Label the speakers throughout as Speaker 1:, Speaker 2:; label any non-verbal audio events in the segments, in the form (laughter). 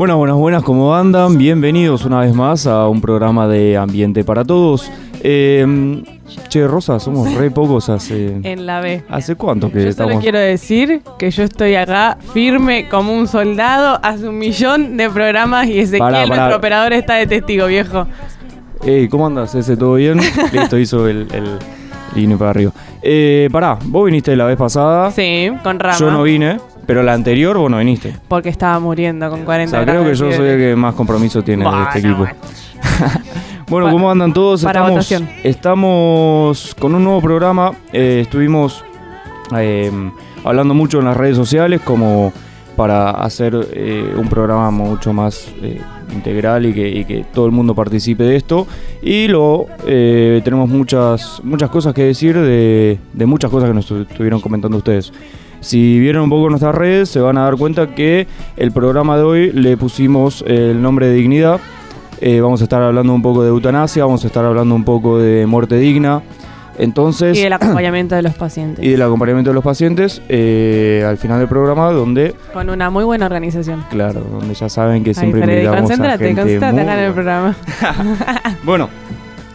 Speaker 1: Bueno, buenas, buenas, ¿cómo andan? Bienvenidos una vez más a un programa de Ambiente para Todos. Eh, che, Rosa, somos re pocos hace... (laughs)
Speaker 2: En la B.
Speaker 1: ¿Hace cuánto que
Speaker 2: Yo
Speaker 1: estamos...?
Speaker 2: solo quiero decir que yo estoy acá firme como un soldado hace un millón de programas y Ezequiel,
Speaker 1: Pará, pará.
Speaker 2: nuestro operador, está de testigo, viejo.
Speaker 1: Ey, ¿cómo andas? ¿Ese todo bien? (laughs) Listo, hizo el, el para arriba. Eh, pará, vos viniste la vez pasada.
Speaker 2: Sí, con rama.
Speaker 1: Yo no vine, pero la anterior vos no viniste.
Speaker 2: Porque estaba muriendo con
Speaker 1: O
Speaker 2: 40
Speaker 1: sea, creo que
Speaker 2: de
Speaker 1: yo soy el que más compromiso tiene de este
Speaker 2: Bueno,
Speaker 1: equipo.
Speaker 2: bueno. (laughs)
Speaker 1: Bueno,
Speaker 2: Pa-
Speaker 1: ¿cómo andan todos?
Speaker 2: para
Speaker 1: estamos,
Speaker 2: votación.
Speaker 1: estamos con un nuevo programa. Eh, estuvimos eh, hablando mucho en las redes sociales como para hacer eh, un programa mucho más eh, integral y que, y que todo el mundo participe de esto. Y lo eh, tenemos muchas, muchas cosas que decir de, de muchas cosas que nos estu- estuvieron comentando ustedes. Si vieron un poco nuestras redes, se van a dar cuenta que el programa de hoy le pusimos el nombre de dignidad. Eh, vamos a estar hablando un poco de eutanasia, vamos a estar hablando un poco de muerte digna. Entonces,
Speaker 2: Y el (clears throat) acompañamiento de los pacientes.
Speaker 1: y del acompañamiento de los pacientes eh, al final del programa, donde,
Speaker 2: Con una muy buena organización.
Speaker 1: claro, donde ya saben que
Speaker 2: Ay,
Speaker 1: siempre
Speaker 2: Freddy,
Speaker 1: invitamos a gente muy
Speaker 2: en el programa. (laughs)
Speaker 1: Bueno,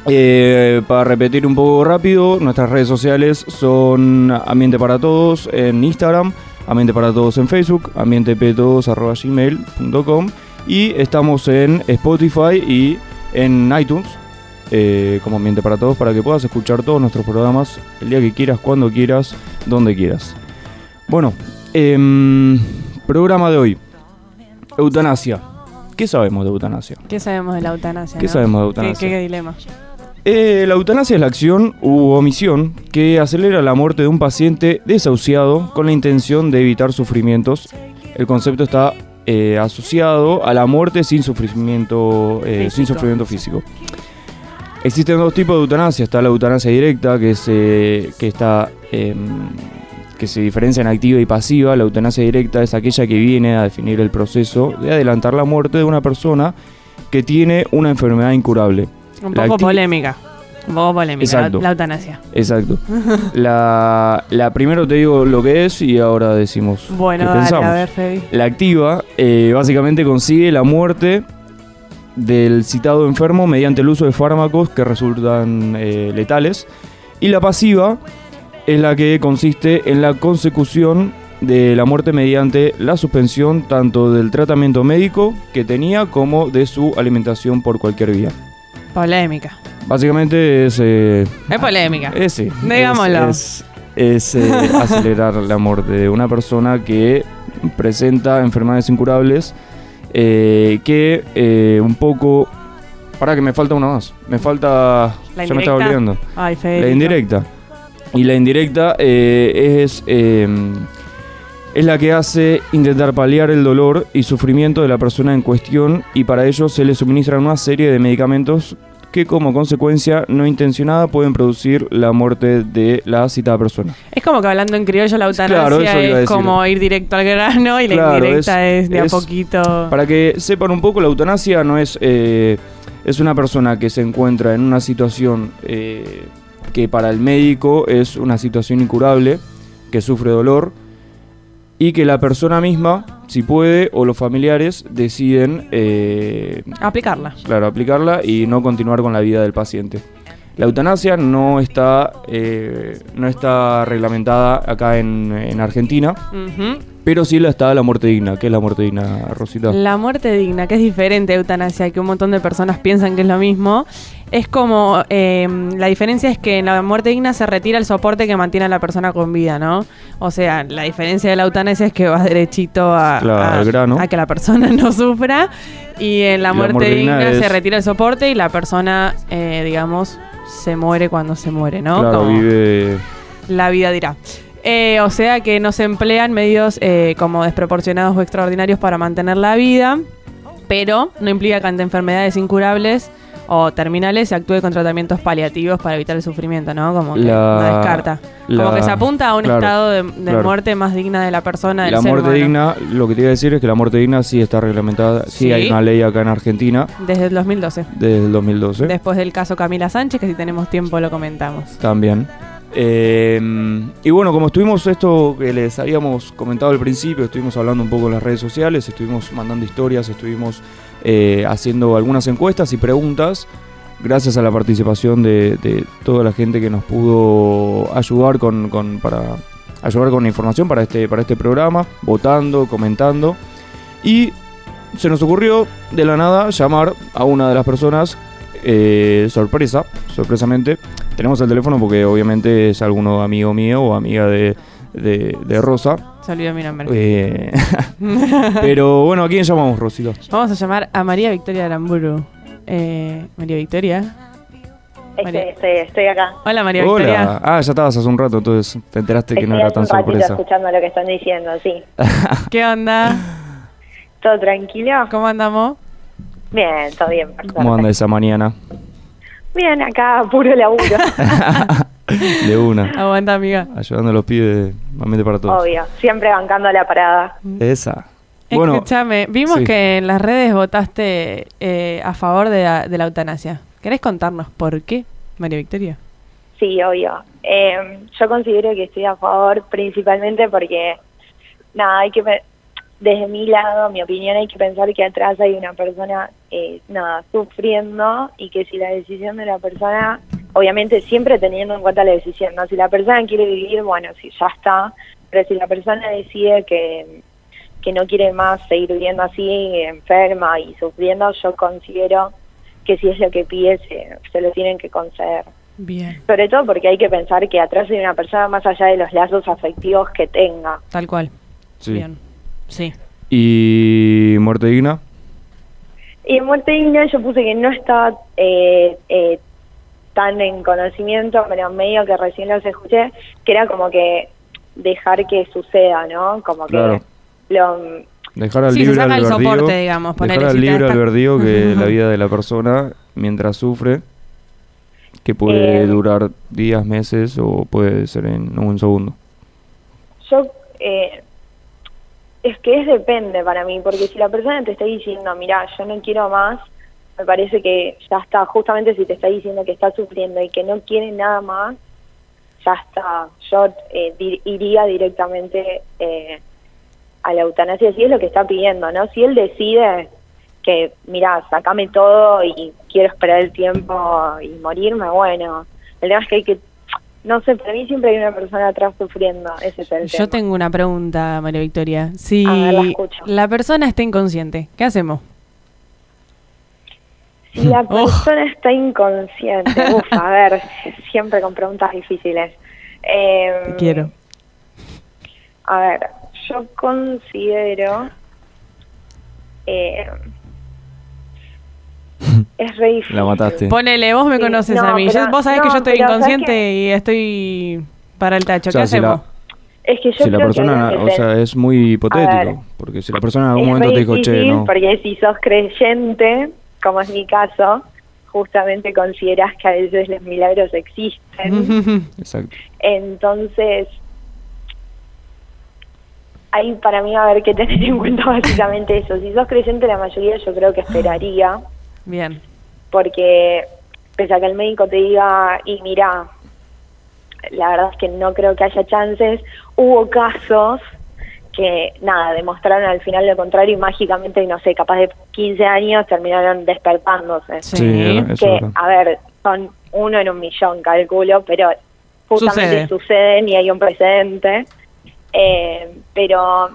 Speaker 1: eh, para repetir un poco rápido, nuestras redes sociales son Ambiente para Todos en Instagram, Ambiente para Todos en Facebook, ambienteptodos.gmail.com y estamos en Spotify y en iTunes eh, como Ambiente para Todos para que puedas escuchar todos nuestros programas el día que quieras, cuando quieras, donde quieras. Bueno, em, programa de hoy. Eutanasia. ¿Qué sabemos de eutanasia?
Speaker 2: ¿Qué sabemos de la eutanasia?
Speaker 1: ¿Qué
Speaker 2: no?
Speaker 1: sabemos de
Speaker 2: ¿Qué,
Speaker 1: eutanasia?
Speaker 2: qué dilema?
Speaker 1: Eh, la eutanasia es la acción u omisión que acelera la muerte de un paciente desahuciado con la intención de evitar sufrimientos. El concepto está eh, asociado a la muerte sin sufrimiento, eh, sin
Speaker 2: Físico.
Speaker 1: sufrimiento físico. Existen dos tipos de eutanasia. Está la eutanasia directa, que, es, que, está, em, que se diferencia en activa y pasiva. La eutanasia directa es aquella que viene a definir el proceso de adelantar la muerte de una persona que tiene una enfermedad incurable.
Speaker 2: Un poco polémica. Un poco polémica. La,
Speaker 1: Exacto.
Speaker 2: la eutanasia.
Speaker 1: Exacto. (laughs) La, la primero te digo lo que es y ahora decimos
Speaker 2: Bueno,
Speaker 1: qué
Speaker 2: dale,
Speaker 1: pensamos.
Speaker 2: a ver, Freddy.
Speaker 1: La activa eh, básicamente consigue la muerte del citado enfermo mediante el uso de fármacos que resultan eh, letales. Y la pasiva es la que consiste en la consecución de la muerte mediante la suspensión tanto del tratamiento médico que tenía como de su alimentación por cualquier vía.
Speaker 2: Polémica.
Speaker 1: Básicamente es... eh,
Speaker 2: Es polémica.
Speaker 1: ese.
Speaker 2: Digámoslo.
Speaker 1: Es, es, eh, (laughs) acelerar la muerte de una persona que presenta enfermedades incurables. eh, que eh, un poco. Para que me falta una más. Me falta.
Speaker 2: La
Speaker 1: ya me estaba
Speaker 2: indirecta.
Speaker 1: olvidando.
Speaker 2: Ay.
Speaker 1: La indirecta. Y la indirecta eh, es. Es la que hace intentar paliar el dolor y sufrimiento de la persona en cuestión y para ello se le suministran una serie de medicamentos que como consecuencia no intencionada pueden producir la muerte de la citada persona.
Speaker 2: Es como que hablando en criollo la eutanasia
Speaker 1: Claro,
Speaker 2: es como ir directo al grano y la
Speaker 1: Claro,
Speaker 2: indirecta
Speaker 1: es-
Speaker 2: es, de a poquito.
Speaker 1: Para que sepan un poco, la eutanasia no es... eh, es una persona que se encuentra en una situación eh, que para el médico es una situación incurable, que sufre dolor, y que la persona misma, si puede, o los familiares deciden, eh,
Speaker 2: Aplicarla.
Speaker 1: claro, aplicarla y no continuar con la vida del paciente. La eutanasia no está, eh, no está reglamentada acá en, en Argentina,
Speaker 2: Ujú.
Speaker 1: pero sí la está la muerte digna. ¿Qué es la muerte digna, Rosita?
Speaker 2: La muerte digna, que es diferente a eutanasia, que un montón de personas piensan que es lo mismo, es como, eh, la diferencia es que en la muerte digna se retira el soporte que mantiene a la persona con vida, ¿no? O sea, la diferencia de la eutanasia es que vas derechito a,
Speaker 1: Claro,
Speaker 2: a- a que la persona (laughs) no sufra y en la, muerte,
Speaker 1: muerte digna
Speaker 2: digna, se retira el soporte y la persona, eh, digamos, se muere cuando se muere, ¿no?
Speaker 1: Claro,
Speaker 2: Como-
Speaker 1: vive...
Speaker 2: la vida dirá. Eh, o sea que no se emplean medios eh, como desproporcionados o extraordinarios para mantener la vida, pero no implica que ante enfermedades incurables o terminales se actúe con tratamientos paliativos para evitar el sufrimiento, ¿no? Como que
Speaker 1: La-
Speaker 2: no descarta.
Speaker 1: la-
Speaker 2: como que se apunta a un
Speaker 1: claro,
Speaker 2: estado de, de
Speaker 1: claro.
Speaker 2: muerte más digna de la persona, del
Speaker 1: La
Speaker 2: ser
Speaker 1: muerte
Speaker 2: humano.
Speaker 1: digna, lo que te iba a decir es que la muerte digna sí está reglamentada, sí,
Speaker 2: Sí.
Speaker 1: hay una ley acá en Argentina
Speaker 2: Desde el 2012.
Speaker 1: desde el 2012
Speaker 2: Después del caso Camila Sánchez, que si tenemos tiempo lo comentamos.
Speaker 1: también. Eh, y bueno, como estuvimos esto que les habíamos comentado al principio, estuvimos hablando un poco en las redes sociales, estuvimos mandando historias, estuvimos eh, haciendo algunas encuestas y preguntas, gracias a la participación de, de toda la gente que nos pudo ayudar con, con- para ayudar con información para este, para este programa, votando, comentando. Y se nos ocurrió de la nada llamar a una de las personas, eh, sorpresa, sorpresamente. Tenemos el teléfono porque obviamente es alguno amigo mío o amiga de, de- de Rosa.
Speaker 2: Olvidó mi nombre.
Speaker 1: Eh, (laughs) pero bueno, ¿a quién llamamos, Rosito?
Speaker 2: Vamos a llamar a María Victoria Aramburu. Eh, María Victoria. María.
Speaker 3: Este, estoy, estoy acá.
Speaker 2: Hola María Victoria.
Speaker 1: Hola. Ah, ya estabas hace un rato, entonces te enteraste que
Speaker 3: Estoy
Speaker 1: no era tan
Speaker 3: un
Speaker 1: sorpresa.
Speaker 3: escuchando lo que están diciendo, sí. (laughs)
Speaker 2: ¿Qué onda?
Speaker 3: ¿Todo tranquilo?
Speaker 2: ¿Cómo andamos?
Speaker 3: Bien, todo bien. por
Speaker 1: ¿Cómo anda esa mañana?
Speaker 3: Bien, acá puro laburo, (laughs)
Speaker 1: De una.
Speaker 2: Aguanta, amiga.
Speaker 1: Ayudando a los pibes, mamete para todos.
Speaker 3: obvio. Siempre bancando la parada.
Speaker 1: Esa. Bueno,
Speaker 2: Escúchame, vimos
Speaker 1: sí.
Speaker 2: que en las redes votaste eh, a favor de la, de la eutanasia. ¿Querés contarnos por qué, María Victoria?
Speaker 3: Sí, obvio. Eh, yo considero que estoy a favor principalmente porque, nada, hay que, desde mi lado, mi opinión, hay que pensar que atrás hay una persona, eh, nada, sufriendo y que si la decisión de la persona, obviamente siempre teniendo en cuenta la decisión, ¿no? Si la persona quiere vivir, bueno, si ya está, pero si la persona decide que, que no quiere más seguir viviendo así, enferma y sufriendo, yo considero que si es lo que pide, se, se lo tienen que conceder.
Speaker 2: Bien.
Speaker 3: Sobre todo porque hay que pensar que atrás hay una persona más allá de los lazos afectivos que tenga.
Speaker 2: Tal cual.
Speaker 1: sí.
Speaker 2: Bien. Sí.
Speaker 1: ¿Y muerte digna?
Speaker 3: Y en muerte digna yo puse que no estaba eh, eh, tan en conocimiento, pero medio que recién los escuché, que era como que dejar que suceda, ¿no? Como que
Speaker 1: Claro.
Speaker 3: lo,
Speaker 1: Dejar al
Speaker 2: Sí, se
Speaker 1: libre
Speaker 2: saca el soporte, digamos,
Speaker 1: dejar al libre
Speaker 2: está-
Speaker 1: albedrío que la vida de la persona mientras sufre, que puede
Speaker 3: Eh,
Speaker 1: durar días, meses o puede ser en un segundo.
Speaker 3: yo eh, es que es depende para mí, porque si la persona te está diciendo, mira, yo no quiero más, me parece que ya está, justamente si te está diciendo que está sufriendo y que no quiere nada más, ya está. Yo eh, di- iría directamente eh, a la eutanasia si es lo que está pidiendo, ¿no? Si él decide que, mira, sacame todo y quiero esperar el tiempo y morirme, bueno. El tema es que hay que, no sé, para mí siempre hay una persona atrás sufriendo, ese es el
Speaker 2: Yo
Speaker 3: tema.
Speaker 2: tengo una pregunta, María Victoria. Si
Speaker 3: A ver, la escucho.
Speaker 2: la persona está inconsciente, ¿qué hacemos?
Speaker 3: Si la (laughs)
Speaker 2: Oh.
Speaker 3: persona está inconsciente, (laughs) uf, a ver, siempre con preguntas difíciles. Eh,
Speaker 2: Te quiero.
Speaker 3: A ver, yo considero... Eh, (clears throat) es re difícil.
Speaker 1: La mataste.
Speaker 2: Ponele, vos me
Speaker 3: Sí,
Speaker 2: conoces
Speaker 3: no,
Speaker 2: a mí. Yo- vos sabés que yo estoy
Speaker 3: pero ¿sabés
Speaker 2: inconsciente y estoy para el tacho.
Speaker 1: O sea,
Speaker 2: ¿Qué
Speaker 1: si
Speaker 2: hacemos?
Speaker 1: la,
Speaker 3: Es que yo
Speaker 1: si la
Speaker 3: creo
Speaker 1: persona,
Speaker 3: que
Speaker 1: o sea, es muy
Speaker 3: ver.
Speaker 1: hipotético, porque si la persona en algún momento te dijo, che, no,
Speaker 3: Porque si sos creyente, como es mi caso, justamente consideras que a veces los milagros existen. (laughs)
Speaker 1: exacto.
Speaker 3: Entonces, ahí para mí va a haber que tener en cuenta básicamente eso. Si sos creyente, la mayoría yo creo que esperaría,
Speaker 2: Bien.
Speaker 3: porque pese a que el médico te diga, y mira, la verdad es que no creo que haya chances, hubo casos que, nada, demostraron al final lo contrario y mágicamente, no sé, capaz de 15 años terminaron despertándose.
Speaker 2: Sí.
Speaker 1: Sí, eso es
Speaker 3: que, a ver, son uno en un millón, calculo, pero justamente
Speaker 2: Sucede.
Speaker 3: suceden y hay un precedente. Eh, pero,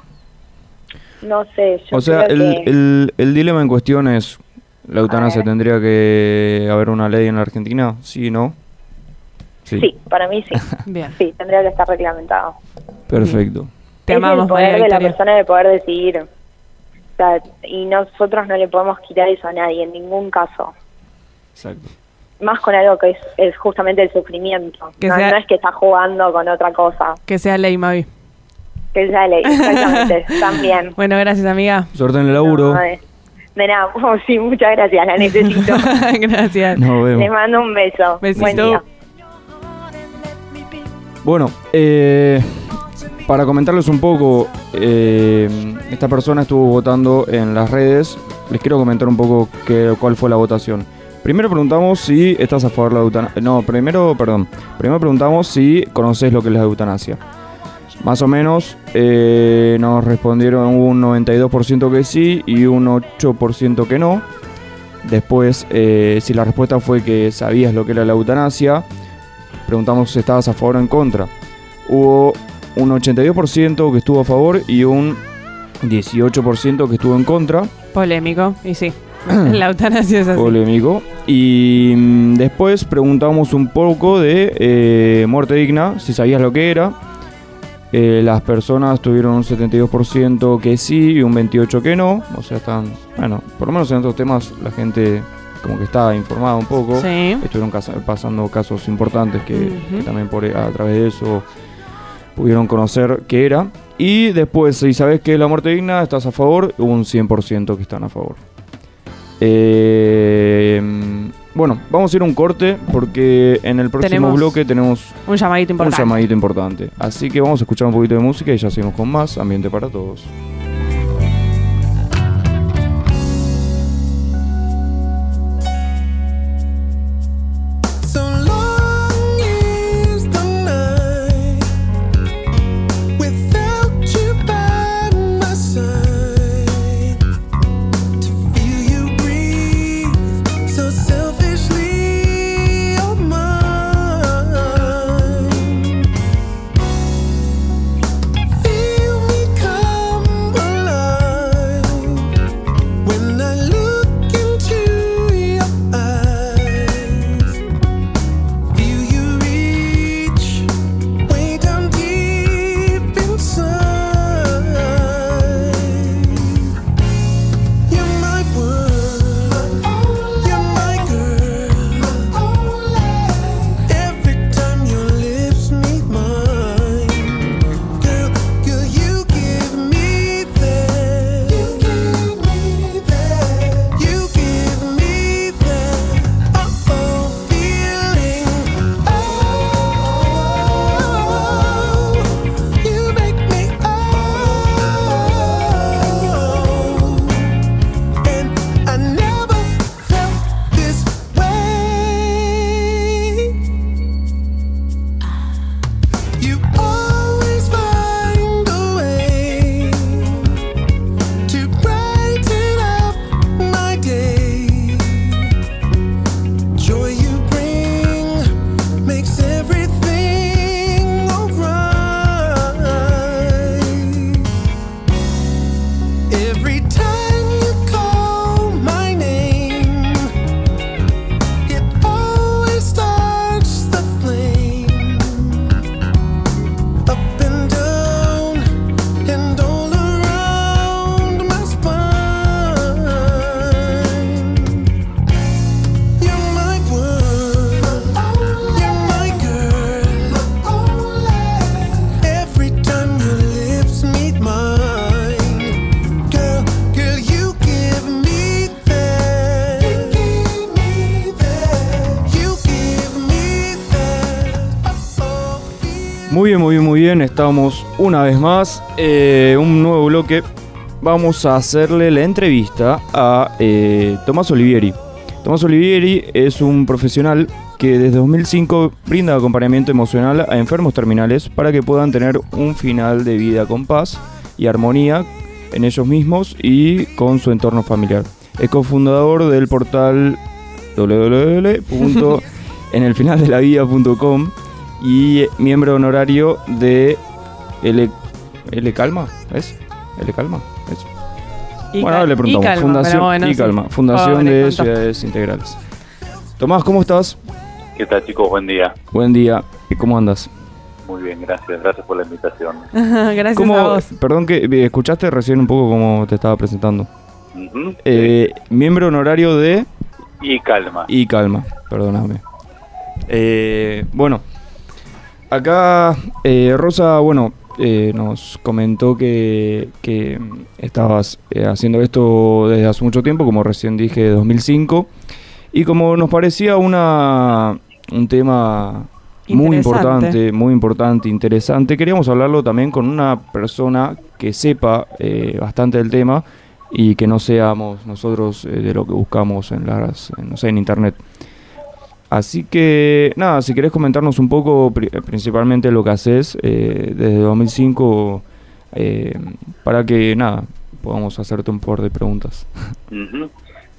Speaker 3: no sé, yo
Speaker 1: O sea,
Speaker 3: creo
Speaker 1: el,
Speaker 3: que...
Speaker 1: el, el dilema en cuestión es, ¿la eutanasia tendría que haber una ley en la Argentina? Sí, ¿no?
Speaker 3: Sí, para mí sí. (laughs)
Speaker 2: Bien.
Speaker 3: Sí, tendría que estar reglamentado.
Speaker 1: Perfecto.
Speaker 2: Te
Speaker 3: es
Speaker 2: amamos,
Speaker 3: el poder
Speaker 2: María
Speaker 3: de la persona de poder decidir. O sea, y nosotros no le podemos quitar eso a nadie, en ningún caso.
Speaker 1: Exacto.
Speaker 3: Más con algo que es, es justamente el sufrimiento.
Speaker 2: Que
Speaker 3: no,
Speaker 2: sea-
Speaker 3: no es que está jugando con otra cosa.
Speaker 2: Que sea ley, Mavi.
Speaker 3: Que es la ley, exactamente. (laughs) También.
Speaker 2: Bueno, gracias, amiga.
Speaker 1: Suerte en el laburo.
Speaker 3: No, de, nada, (laughs) oh, sí, muchas gracias, la necesito. (laughs)
Speaker 2: gracias.
Speaker 1: Nos vemos.
Speaker 3: Les mando un beso.
Speaker 2: Besito.
Speaker 3: Buen día.
Speaker 1: Bueno, eh, para comentarles un poco, eh, esta persona estuvo votando en las redes. Les quiero comentar un poco qué- cuál fue la votación. Primero preguntamos si estás a favor de la eutanasia. No, primero, perdón. Primero preguntamos si conoces lo que es la eutanasia. Más o menos eh, nos respondieron un 92% que sí y un 8% que no. Después, eh, si la respuesta fue que sabías lo que era la eutanasia, preguntamos si estabas a favor o en contra. Hubo un 82% que estuvo a favor y un 18% que estuvo en contra.
Speaker 2: Polémico, y sí. (clears throat) la eutanasia es así.
Speaker 1: Polémico. Y mm, después preguntamos un poco de eh, muerte digna, si sabías lo que era. Eh, las personas tuvieron un 72% que sí y un 28% que no. O sea, están, bueno, por lo menos en estos temas la gente como que está informada un poco.
Speaker 2: Sí.
Speaker 1: Estuvieron casa- pasando casos importantes que, también por, a través de eso pudieron conocer qué era. Y después, si sabes que es la muerte digna, estás a favor, un 100% que están a favor. Eh, bueno, vamos a ir a un corte porque en el próximo
Speaker 2: Tenemos
Speaker 1: bloque tenemos
Speaker 2: Un llamadito
Speaker 1: un
Speaker 2: importante.
Speaker 1: llamadito importante. Así que vamos a escuchar un poquito de música y ya seguimos con más Ambiente para Todos. Estamos una vez más. eh, un nuevo bloque. Vamos a hacerle la entrevista a eh, Tomás Olivieri. Tomás Olivieri es un profesional que desde 2005 brinda acompañamiento emocional a enfermos terminales para que puedan tener un final de vida con paz y armonía en ellos mismos y con su entorno familiar. Es cofundador del portal www.enelfinaldelavida.com (laughs) y miembro honorario de L, L Calma, ¿es? L Calma, ¿es?
Speaker 2: Y
Speaker 1: bueno, ahora le
Speaker 2: y
Speaker 1: preguntamos.
Speaker 2: calma,
Speaker 1: Fundación
Speaker 2: bueno,
Speaker 1: y
Speaker 2: sí.
Speaker 1: Calma, Fundación de. Ciudades Integrales. Tomás, ¿cómo estás?
Speaker 4: ¿Qué tal chicos? Buen día.
Speaker 1: Buen día. ¿Y ¿Cómo andas?
Speaker 4: Muy bien, gracias. Gracias por la invitación. (laughs)
Speaker 2: Gracias
Speaker 1: ¿Cómo,
Speaker 2: a vos.
Speaker 1: perdón que eh, escuchaste recién un poco cómo te estaba presentando. Eh, miembro honorario de
Speaker 4: Y calma.
Speaker 1: y calma, perdóname. Eh, bueno, acá eh, Rosa, bueno, eh, nos comentó que, que mm, estabas eh, haciendo esto desde hace mucho tiempo, como recién dije, 2005, y como nos parecía una, un tema muy importante, muy importante, interesante, queríamos hablarlo también con una persona que sepa eh, bastante del tema, y que no seamos nosotros eh, de lo que buscamos en las, en, no sé, en internet. Así que, nada, si querés comentarnos un poco, pri- principalmente lo que haces eh, desde 2005, eh, para que, nada, podamos hacerte un par de preguntas. (laughs)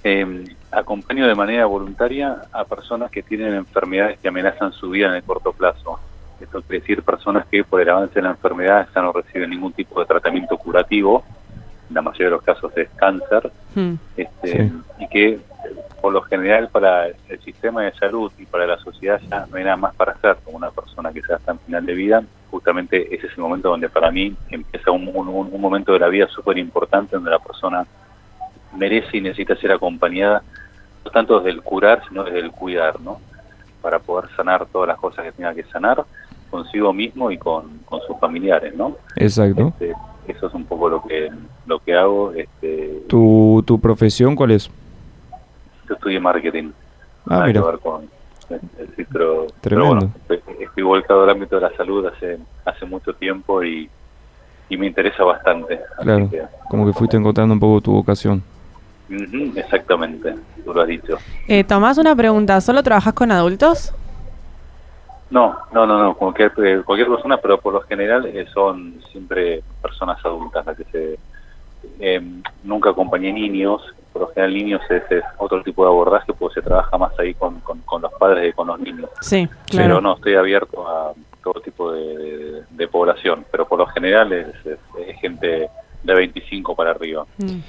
Speaker 4: Eh, acompaño de manera voluntaria a personas que tienen enfermedades que amenazan su vida en el corto plazo. Esto quiere decir personas que por el avance de la enfermedad ya no reciben ningún tipo de tratamiento curativo, en la mayoría de los casos es cáncer,
Speaker 2: Mm.
Speaker 4: este,
Speaker 1: Sí.
Speaker 4: y que por lo general para el sistema de salud y para la sociedad ya no hay nada más para hacer como una persona que ya está en final de vida. Justamente ese es el momento donde para mí empieza un, un- un- un momento de la vida súper importante donde la persona merece y necesita ser acompañada, no tanto desde el curar, sino desde el cuidar, ¿no? Para poder sanar todas las cosas que tenga que sanar consigo mismo y con, con sus familiares, ¿no?
Speaker 1: Exacto.
Speaker 4: Este, eso es un poco lo que lo que hago. Este,
Speaker 1: ¿Tu, tu profesión cuál es?
Speaker 4: Yo estudié marketing.
Speaker 1: Ah,
Speaker 4: nada
Speaker 1: mira.
Speaker 4: que ver con sí, pero, pero
Speaker 1: Tremendo.
Speaker 4: bueno, estoy, volcado al ámbito de la salud hace hace mucho tiempo y, y me interesa bastante.
Speaker 1: Claro,
Speaker 4: que,
Speaker 1: como que fuiste encontrando un poco tu vocación.
Speaker 4: ujú, exactamente, tú lo has dicho.
Speaker 2: Eh, Tomás, una pregunta. ¿Solo trabajas con adultos?
Speaker 4: No, no, no, no, cualquier, eh, cualquier persona, pero por lo general eh, son siempre personas adultas las que se... eh, nunca acompañé niños, por lo general niños es, es otro tipo de abordaje, porque se trabaja más ahí con, con, con los padres que con los niños.
Speaker 2: Sí,
Speaker 4: Pero
Speaker 2: claro.
Speaker 4: no, estoy abierto a todo tipo de, de- de población, pero por lo general es, es- es gente de 25 para arriba.
Speaker 2: Mm.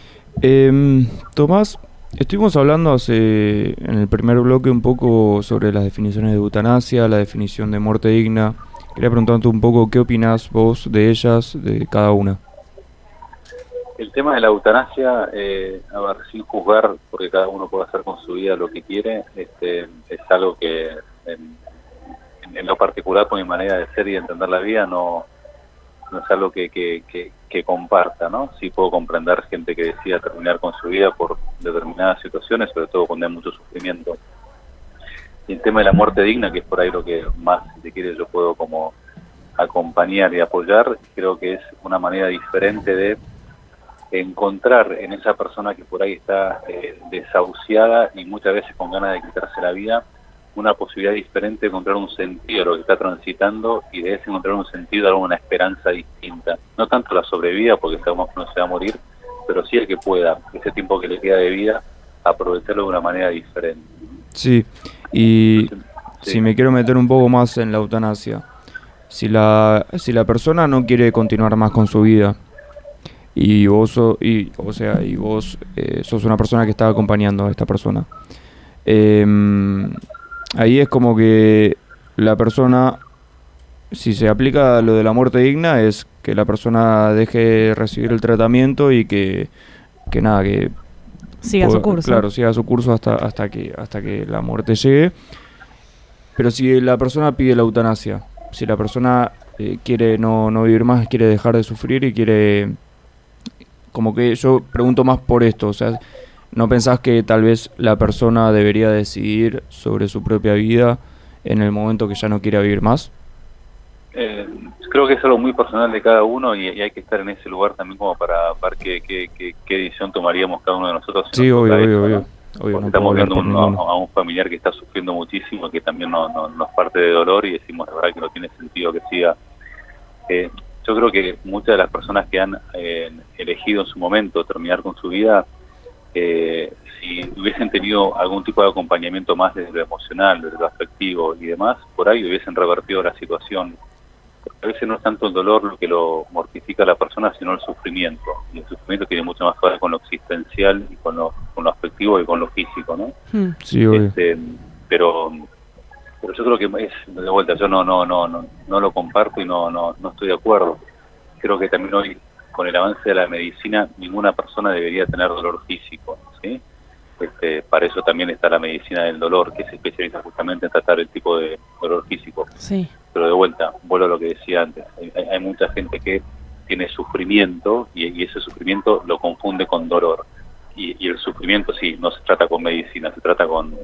Speaker 1: Em, Tomás, estuvimos hablando hace en el primer bloque un poco sobre las definiciones de eutanasia, la definición de muerte digna. Quería preguntarte un poco qué opinás vos de ellas, de cada una.
Speaker 4: El tema de la eutanasia, eh, a ver, sin juzgar, porque cada uno puede hacer con su vida lo que quiere, este, es algo que en, en- lo particular, por mi manera de ser y de entender la vida, no, no es algo que, que, que, comparta, ¿no? Sí puedo comprender gente que decida terminar con su vida por determinadas situaciones, sobre todo cuando hay mucho sufrimiento. Y el tema de la muerte digna, que es por ahí lo que más, si se quiere, yo puedo como acompañar y apoyar, creo que es una manera diferente de encontrar en esa persona que por ahí está eh, desahuciada y muchas veces con ganas de quitarse la vida, una posibilidad diferente de encontrar un sentido a lo que está transitando y de ese encontrar un sentido, dar una esperanza distinta. No tanto la sobrevida, porque sabemos que no se va a morir, pero sí el que pueda, ese tiempo que le queda de vida, aprovecharlo de una manera diferente.
Speaker 1: Sí, y
Speaker 4: Sí.
Speaker 1: si me quiero meter un poco más en la eutanasia, si la, si la persona no quiere continuar más con su vida y vos, so- y, o sea, y vos eh, sos una persona que está acompañando a esta persona, em, ahí es como que la persona, si se aplica lo de la muerte digna, es que la persona deje de recibir el tratamiento y que, que nada, que
Speaker 2: Siga su curso.
Speaker 1: Claro, siga su curso hasta, hasta, que, hasta que la muerte llegue. Pero si la persona pide la eutanasia, si la persona eh, quiere no, no vivir más, quiere dejar de sufrir y quiere... Como que yo pregunto más por esto, o sea, ¿no pensás que tal vez la persona debería decidir sobre su propia vida en el momento que ya no quiera vivir más?
Speaker 4: Eh, creo que es algo muy personal de cada uno y, y hay que estar en ese lugar también como para ver qué, qué, qué, qué decisión tomaríamos cada uno de nosotros.
Speaker 1: Sí, obvio, obvio, obvio.
Speaker 4: ¿no?
Speaker 1: Obvio,
Speaker 4: Porque
Speaker 1: no puedo
Speaker 4: estamos viendo un- a un familiar que está sufriendo muchísimo, que también no, no, nos parte de dolor y decimos la verdad que no tiene sentido que siga. Eh, yo creo que muchas de las personas que han eh, elegido en su momento terminar con su vida, eh, si hubiesen tenido algún tipo de acompañamiento más desde lo emocional, desde lo afectivo y demás, por ahí hubiesen revertido la situación. Porque a veces no es tanto el dolor lo que lo mortifica a la persona, sino el sufrimiento. Y el sufrimiento tiene mucho más que ver con lo existencial y con lo, con lo afectivo y con lo físico, ¿no?
Speaker 2: Mm.
Speaker 1: Sí, obvio.
Speaker 4: Este, pero pero yo creo que es de vuelta yo no no no no no lo comparto y no no no estoy de acuerdo. Creo que también hoy con el avance de la medicina ninguna persona debería tener dolor físico sí este, para eso también está la medicina del dolor que se especializa justamente en tratar el tipo de dolor físico.
Speaker 2: Sí.
Speaker 4: pero de vuelta vuelvo a lo que decía antes hay, hay- mucha gente que tiene sufrimiento y, y ese sufrimiento lo confunde con dolor. Y, y el sufrimiento sí no se trata con medicina se trata con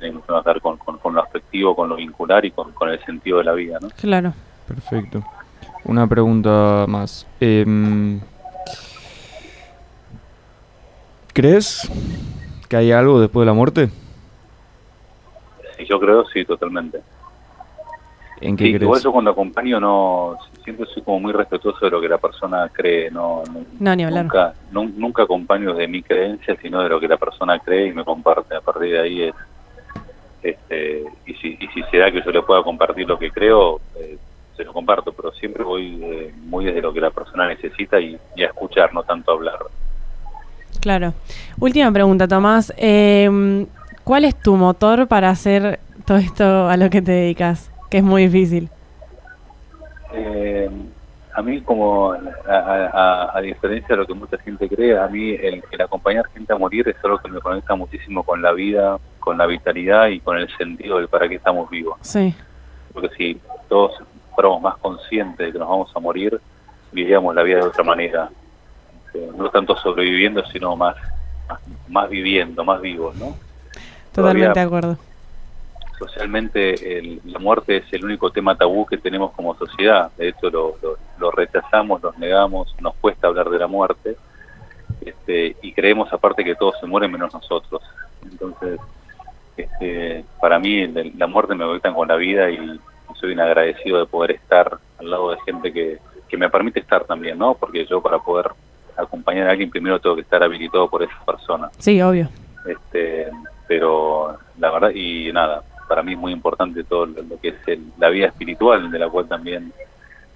Speaker 4: más que ver con, con, con lo afectivo con lo vincular y con, con el sentido de la vida ¿no?
Speaker 2: Claro.
Speaker 1: Perfecto. Una pregunta más. Em, ¿Crees que hay algo después de la muerte?
Speaker 4: Sí, yo creo, sí, totalmente.
Speaker 1: ¿En qué
Speaker 4: Sí,
Speaker 1: crees?
Speaker 4: igual yo cuando acompaño no, siempre soy como muy respetuoso de lo que la persona cree, no, no-
Speaker 2: No, ni hablar.
Speaker 4: nunca, nun- nunca acompaño de mi creencia, sino de lo que la persona cree y me comparte. A partir de ahí es, este, y si, y si se da que yo le pueda compartir lo que creo, eh, se lo comparto, pero siempre voy eh, muy desde lo que la persona necesita y, y a escuchar, no tanto hablar.
Speaker 2: Claro. Última pregunta, Tomás. Eh, ¿Cuál es tu motor para hacer todo esto a lo que te dedicas? Que es muy difícil.
Speaker 4: A mí, como a, a- a- diferencia de lo que mucha gente cree, a mí el, el acompañar gente a morir es algo que me conecta muchísimo con la vida, con la vitalidad y con el sentido del para qué estamos vivos.
Speaker 2: Sí,
Speaker 4: Porque si todos fuéramos más conscientes de que nos vamos a morir, viviríamos la vida de otra manera. Eh, no tanto sobreviviendo, sino más, más, más viviendo, más vivos, ¿no?
Speaker 2: totalmente
Speaker 4: Todavía-
Speaker 2: de acuerdo.
Speaker 4: Socialmente el- la muerte es el único tema tabú que tenemos como sociedad. De hecho, lo, lo- lo rechazamos, lo negamos, nos cuesta hablar de la muerte este, y creemos aparte que todos se mueren menos nosotros. Entonces, este, para mí el- la muerte me conecta con la vida y soy un agradecido de poder estar al lado de gente que, que me permite estar también, ¿no? Porque yo para poder acompañar a alguien primero tengo que estar habilitado por esa persona
Speaker 2: Sí, obvio.
Speaker 4: este pero la verdad y nada para mí es muy importante todo lo, lo que es el- la vida espiritual de la cual también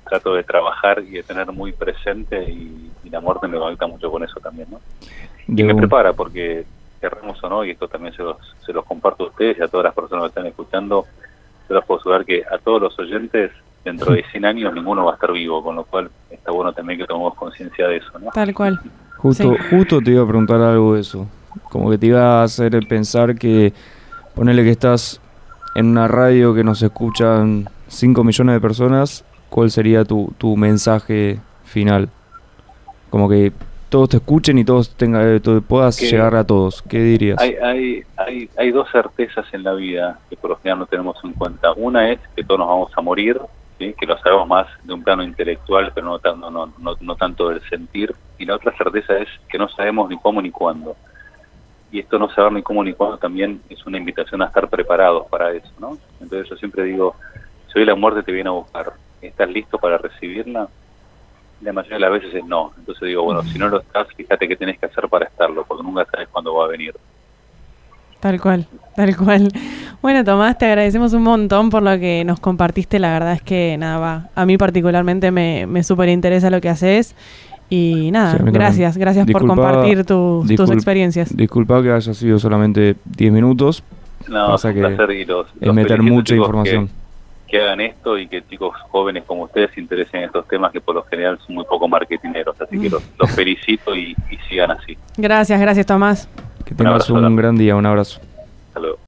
Speaker 4: trato de trabajar y de tener muy presente y, y la muerte me conecta mucho con eso también no y me prepara porque querramos o no y esto también se los se los comparto a ustedes y a todas las personas que están escuchando se los puedo asegurar que a todos los oyentes dentro de 100 años ninguno va a estar vivo con lo cual está bueno también que tomemos conciencia de eso no
Speaker 2: Tal cual.
Speaker 1: Justo,
Speaker 2: Sí.
Speaker 1: justo te iba a preguntar algo de eso. Como que te iba a hacer pensar que ponele que estás en una radio que nos escuchan 5 millones de personas, ¿cuál sería tu, tu mensaje final? Como que todos te escuchen y todos tenga, eh, tú puedas
Speaker 4: Que-
Speaker 1: llegar a todos. ¿Qué dirías?
Speaker 4: Hay, hay, hay, hay dos certezas en la vida que por lo general no tenemos en cuenta. Una es que todos nos vamos a morir, ¿sí? que lo sabemos más de un plano intelectual, pero no, no, no, no tanto del sentir. Y la otra certeza es que no sabemos ni cómo ni cuándo. Y esto no saber ni cómo ni cuándo también es una invitación a estar preparados para eso. ¿no? Entonces yo siempre digo, si hoy la muerte te viene a buscar, ¿estás listo para recibirla? La mayoría de las veces es no. Entonces digo, bueno, si no lo estás, fíjate qué tenés que hacer para estarlo, porque nunca sabes cuándo va a venir.
Speaker 2: Tal cual, tal cual. Bueno, Tomás, te agradecemos un montón por lo que nos compartiste. La verdad es que, nada, va. A mí particularmente me, me súper interesa lo que haces. Y nada,
Speaker 1: Sí,
Speaker 2: gracias, gracias por
Speaker 1: Disculpa-
Speaker 2: compartir tu- tus
Speaker 1: discul-
Speaker 2: experiencias.
Speaker 1: Disculpa que haya sido solamente 10 minutos.
Speaker 4: No,
Speaker 1: Pasa
Speaker 4: es un
Speaker 1: que
Speaker 4: placer y los,
Speaker 1: meter mucha información.
Speaker 4: Que, que hagan esto y que chicos jóvenes como ustedes se interesen en estos temas que por lo general son muy poco marketineros. Así
Speaker 1: Mm.
Speaker 4: que los, los (laughs) felicito y, y sigan así.
Speaker 2: Gracias, gracias, Tomás.
Speaker 1: Que tengas
Speaker 4: abrazo
Speaker 1: un
Speaker 4: grande.
Speaker 1: gran día. Un abrazo.
Speaker 4: Hasta luego.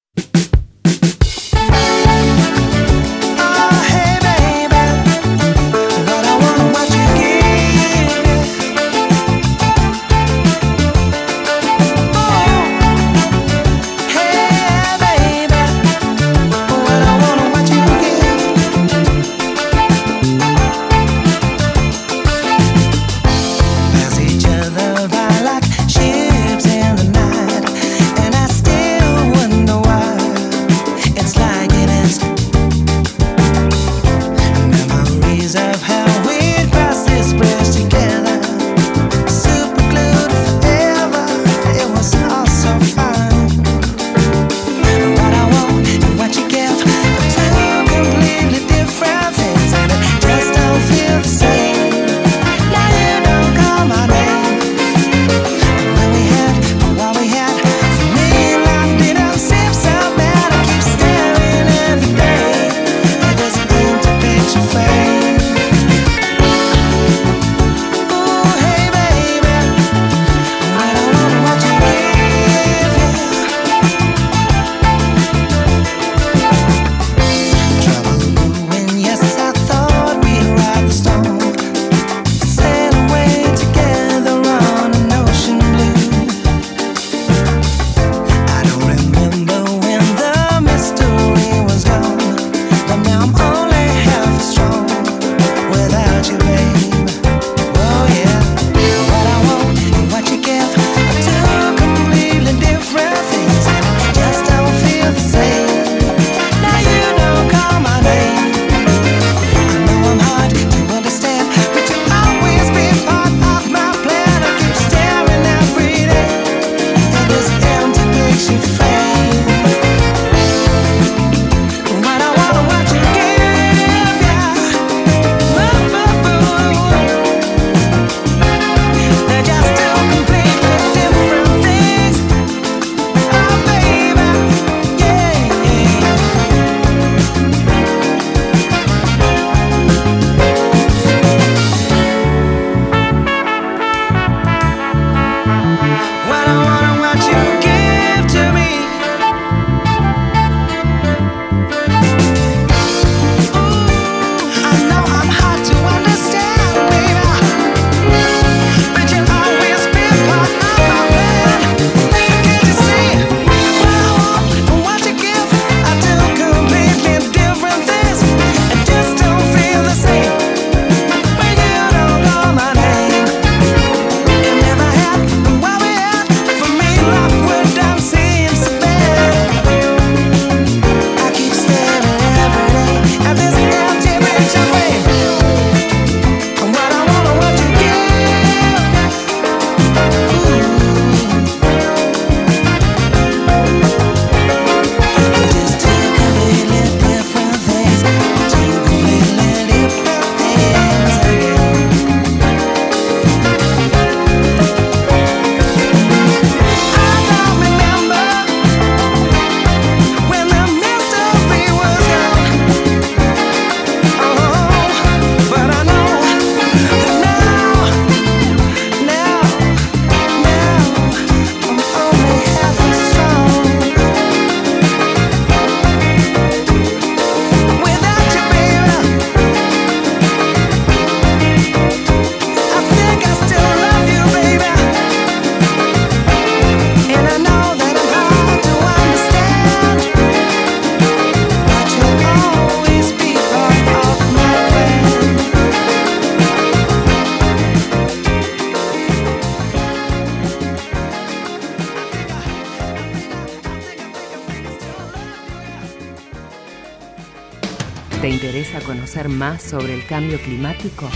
Speaker 5: Conocer más sobre el cambio climático?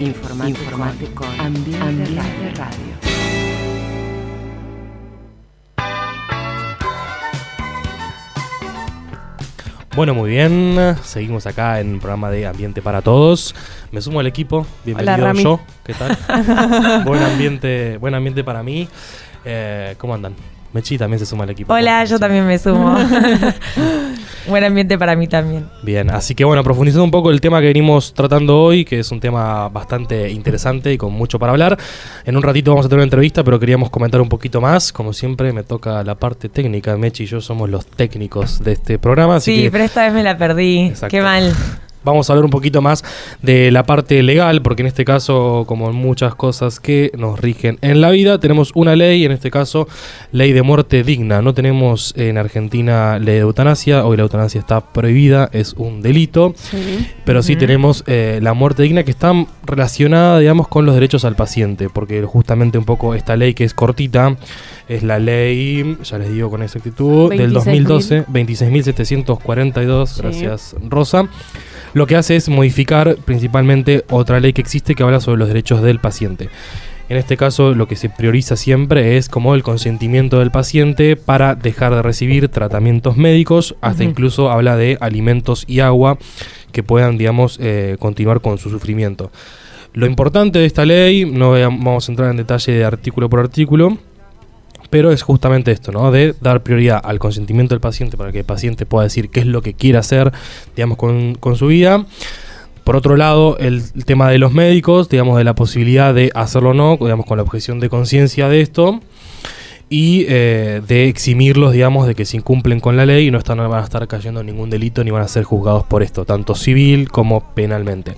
Speaker 5: Informate, Informate con Ambiente, Ambiente Radio.
Speaker 6: Bueno, muy bien. Seguimos acá en el programa de Ambiente para Todos. Me sumo al equipo. Bienvenido
Speaker 2: Hola, Rami.
Speaker 6: yo. ¿Qué tal? (laughs) buen ambiente, buen ambiente para mí. Eh, ¿Cómo andan? Mechi también se suma al equipo.
Speaker 7: Hola, yo también me sumo. (laughs) Buen ambiente para mí también.
Speaker 6: Bien, así que bueno, profundizando un poco el tema que venimos tratando hoy, que es un tema bastante interesante y con mucho para hablar. En un ratito vamos a tener una entrevista, pero queríamos comentar un poquito más. Como siempre, me toca la parte técnica. Mechi y yo somos los técnicos de este programa, así
Speaker 7: Sí,
Speaker 6: que
Speaker 7: pero esta vez me la perdí.
Speaker 6: Exacto.
Speaker 7: Qué mal.
Speaker 6: Vamos a hablar un poquito más de la parte legal, porque en este caso, como en muchas cosas que nos rigen en la vida, tenemos una ley, en este caso, ley de muerte digna. No tenemos en Argentina ley de eutanasia, hoy la eutanasia está prohibida, es un delito,
Speaker 2: Sí.
Speaker 6: pero sí tenemos eh, la muerte digna que está relacionada, digamos, con los derechos al paciente, porque justamente un poco esta ley que es cortita, es la ley, ya les digo con exactitud, del
Speaker 2: 26.000.
Speaker 6: 2012, 26.742,
Speaker 2: Sí.
Speaker 6: gracias Rosa. Lo que hace es modificar principalmente otra ley que existe que habla sobre los derechos del paciente. En este caso, lo que se prioriza siempre es como el consentimiento del paciente para dejar de recibir tratamientos médicos, hasta incluso habla de alimentos y agua que puedan, digamos, eh, continuar con su sufrimiento. Lo importante de esta ley, no vamos a entrar en detalle de artículo por artículo, pero es justamente esto, ¿no? De dar prioridad al consentimiento del paciente para que el paciente pueda decir qué es lo que quiere hacer, digamos, con, con su vida. Por otro lado, el, tema de los médicos, digamos, de la posibilidad de hacerlo o no, digamos, con la objeción de conciencia de esto. Y eh, de eximirlos, digamos, de que se incumplen con la ley y no, están, no van a estar cayendo en ningún delito ni van a ser juzgados por esto, tanto civil como penalmente.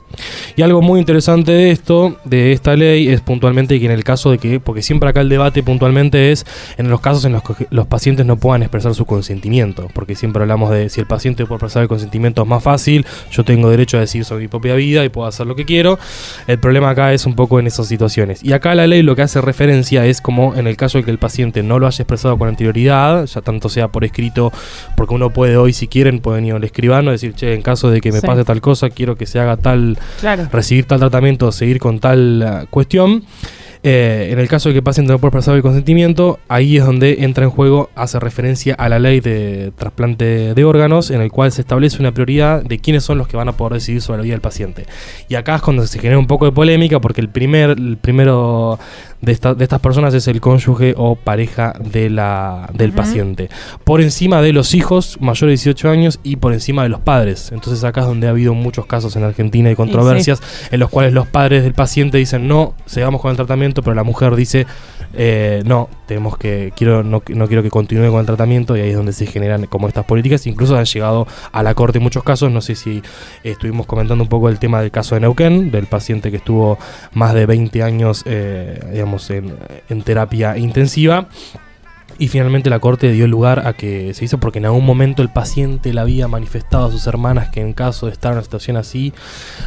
Speaker 6: Y algo muy interesante de esto, de esta ley, es puntualmente que en el caso de que, porque siempre acá el debate puntualmente es en los casos en los que los pacientes no puedan expresar su consentimiento, porque siempre hablamos de si el paciente puede expresar el consentimiento es más fácil, yo tengo derecho a decir sobre mi propia vida y puedo hacer lo que quiero. El problema acá es un poco en esas situaciones. Y acá la ley lo que hace referencia es como en el caso de que el paciente no lo haya expresado con anterioridad, ya tanto sea por escrito, porque uno puede hoy, si quieren, pueden ir al escribano y decir, che, en caso de que me
Speaker 2: Sí.
Speaker 6: pase tal cosa, quiero que se haga tal
Speaker 2: Claro.
Speaker 6: recibir tal tratamiento seguir con tal eh, cuestión. Eh, en el caso de que paciente no pueda expresar el consentimiento, ahí es donde entra en juego, hace referencia a la ley de trasplante de órganos, en el cual se establece una prioridad de quiénes son los que van a poder decidir sobre la vida del paciente. Y acá es cuando se genera un poco de polémica, porque el, primer, el primero de, esta- de estas personas es el cónyuge o pareja de la, del paciente. Por encima de los hijos mayores de 18 años y por encima de los padres. Entonces acá es donde ha habido muchos casos en Argentina y controversias en los cuales los padres del paciente dicen no, sigamos con el tratamiento, pero la mujer dice eh, no, tenemos que, quiero, no, no quiero que continúe con el tratamiento y ahí es donde se generan como estas políticas. Incluso han llegado a la corte en muchos casos. No sé si estuvimos comentando un poco el tema del caso de Neuquén, del paciente que estuvo más de 20 años, eh, digamos, en, en terapia intensiva. Y finalmente la corte dio lugar a que se hizo porque en algún momento el paciente le había manifestado a sus hermanas que en caso de estar en una situación así,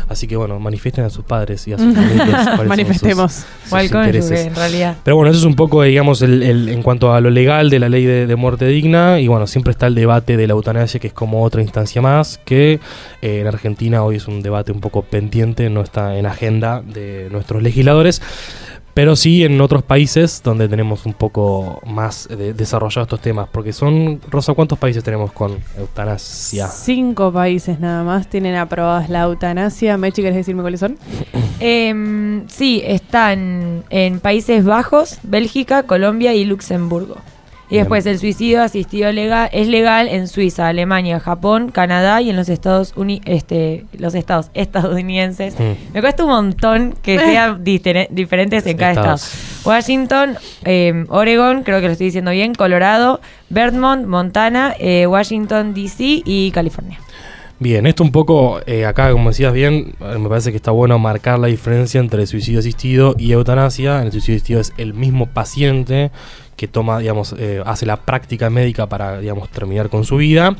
Speaker 6: así que bueno, manifiesten a sus padres y a sus (laughs) familias. sus-
Speaker 2: Manifestemos.
Speaker 6: sus intereses.
Speaker 7: en realidad.
Speaker 6: Pero bueno, eso es un poco, digamos, el, el- en cuanto a lo legal de la ley de, de muerte digna. Y bueno, siempre está el debate de la eutanasia, que es como otra instancia más, que eh, en Argentina hoy es un debate un poco pendiente, no está en agenda de nuestros legisladores. Pero sí en otros países donde tenemos un poco más de- desarrollados estos temas. Porque son, Rosa, ¿cuántos países tenemos con eutanasia?
Speaker 2: Cinco países nada más tienen aprobadas la eutanasia. Mechi, ¿querés decirme cuáles son? (coughs)
Speaker 7: Em, sí, están en Países Bajos, Bélgica, Colombia y Luxemburgo. Y
Speaker 6: Bien.
Speaker 7: después el suicidio asistido legal, es legal en Suiza, Alemania, Japón, Canadá y en los Estados Unidos, este, los estados estadounidenses.
Speaker 6: Mm.
Speaker 7: Me cuesta un montón que (laughs) sean difere- diferentes en cada
Speaker 6: Estados.
Speaker 7: estado. Washington, eh, Oregon, creo que lo estoy diciendo bien, Colorado, Vermont, Montana, eh, Washington DC y California.
Speaker 6: Bien, esto un poco, eh, acá como decías bien, eh, me parece que está bueno marcar la diferencia entre suicidio asistido y eutanasia. En el suicidio asistido es el mismo paciente que toma, digamos, eh, hace la práctica médica para, digamos, terminar con su vida.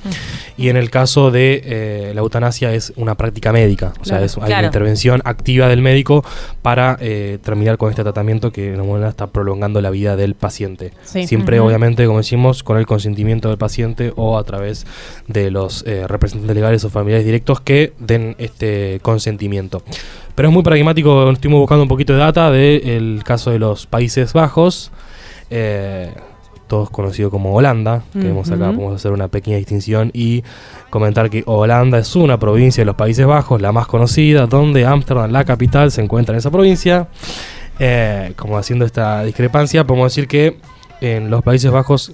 Speaker 6: Y en el caso de eh, la eutanasia es una práctica médica. O sea, es, hay
Speaker 7: Claro.
Speaker 6: una intervención activa del médico para eh, terminar con este tratamiento que de alguna manera está prolongando la vida del paciente.
Speaker 2: Sí.
Speaker 6: Siempre, obviamente, como decimos, con el consentimiento del paciente o a través de los representantes legales o familiares directos que den este consentimiento. Pero es muy pragmático, estuvimos buscando un poquito de data del caso de los Países Bajos, eh, todos conocidos como Holanda, que vemos acá, podemos hacer una pequeña distinción y comentar que Holanda es una provincia de los Países Bajos, la más conocida, donde Ámsterdam, la capital, se encuentra en esa provincia. Eh, como haciendo esta discrepancia, podemos decir que en los Países Bajos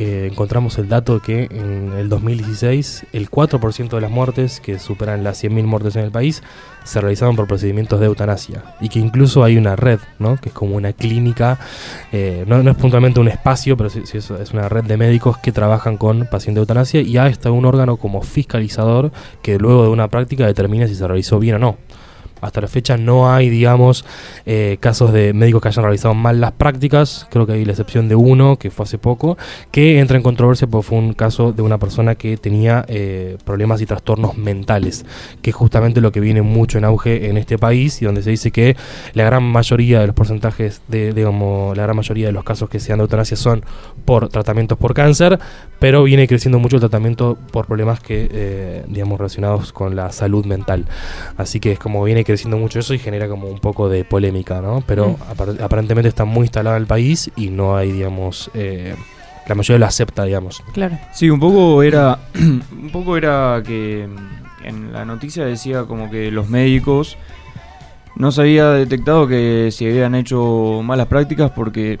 Speaker 6: eh, encontramos el dato que en el 2016 el 4% de las muertes, que superan las 100.000 muertes en el país, se realizaron por procedimientos de eutanasia. Y que incluso hay una red, ¿no? que es como una clínica, eh, no, no es puntualmente un espacio, pero sí, sí es, es una red de médicos que trabajan con pacientes de eutanasia y hay hasta un órgano como fiscalizador que luego de una práctica determina si se realizó bien o no. Hasta la fecha no hay, digamos, eh, casos de médicos que hayan realizado mal las prácticas. Creo que hay la excepción de uno, que fue hace poco, que entra en controversia porque fue un caso de una persona que tenía eh, problemas y trastornos mentales, que es justamente lo que viene mucho en auge en este país y donde se dice que la gran mayoría de los porcentajes, de, digamos, la gran mayoría de los casos que se dan de eutanasia son por tratamientos por cáncer, pero viene creciendo mucho el tratamiento por problemas que, eh, digamos, relacionados con la salud mental. Así que es como viene creciendo mucho eso y genera como un poco de polémica, ¿no? Pero
Speaker 2: Mm.
Speaker 6: apar- aparentemente está muy instalada en el país y no hay, digamos, eh, la mayoría lo acepta, digamos.
Speaker 2: Claro.
Speaker 1: Sí, un poco era, (clears throat) un poco era que mm, en la noticia decía como que los médicos no se había detectado que se habían hecho malas prácticas porque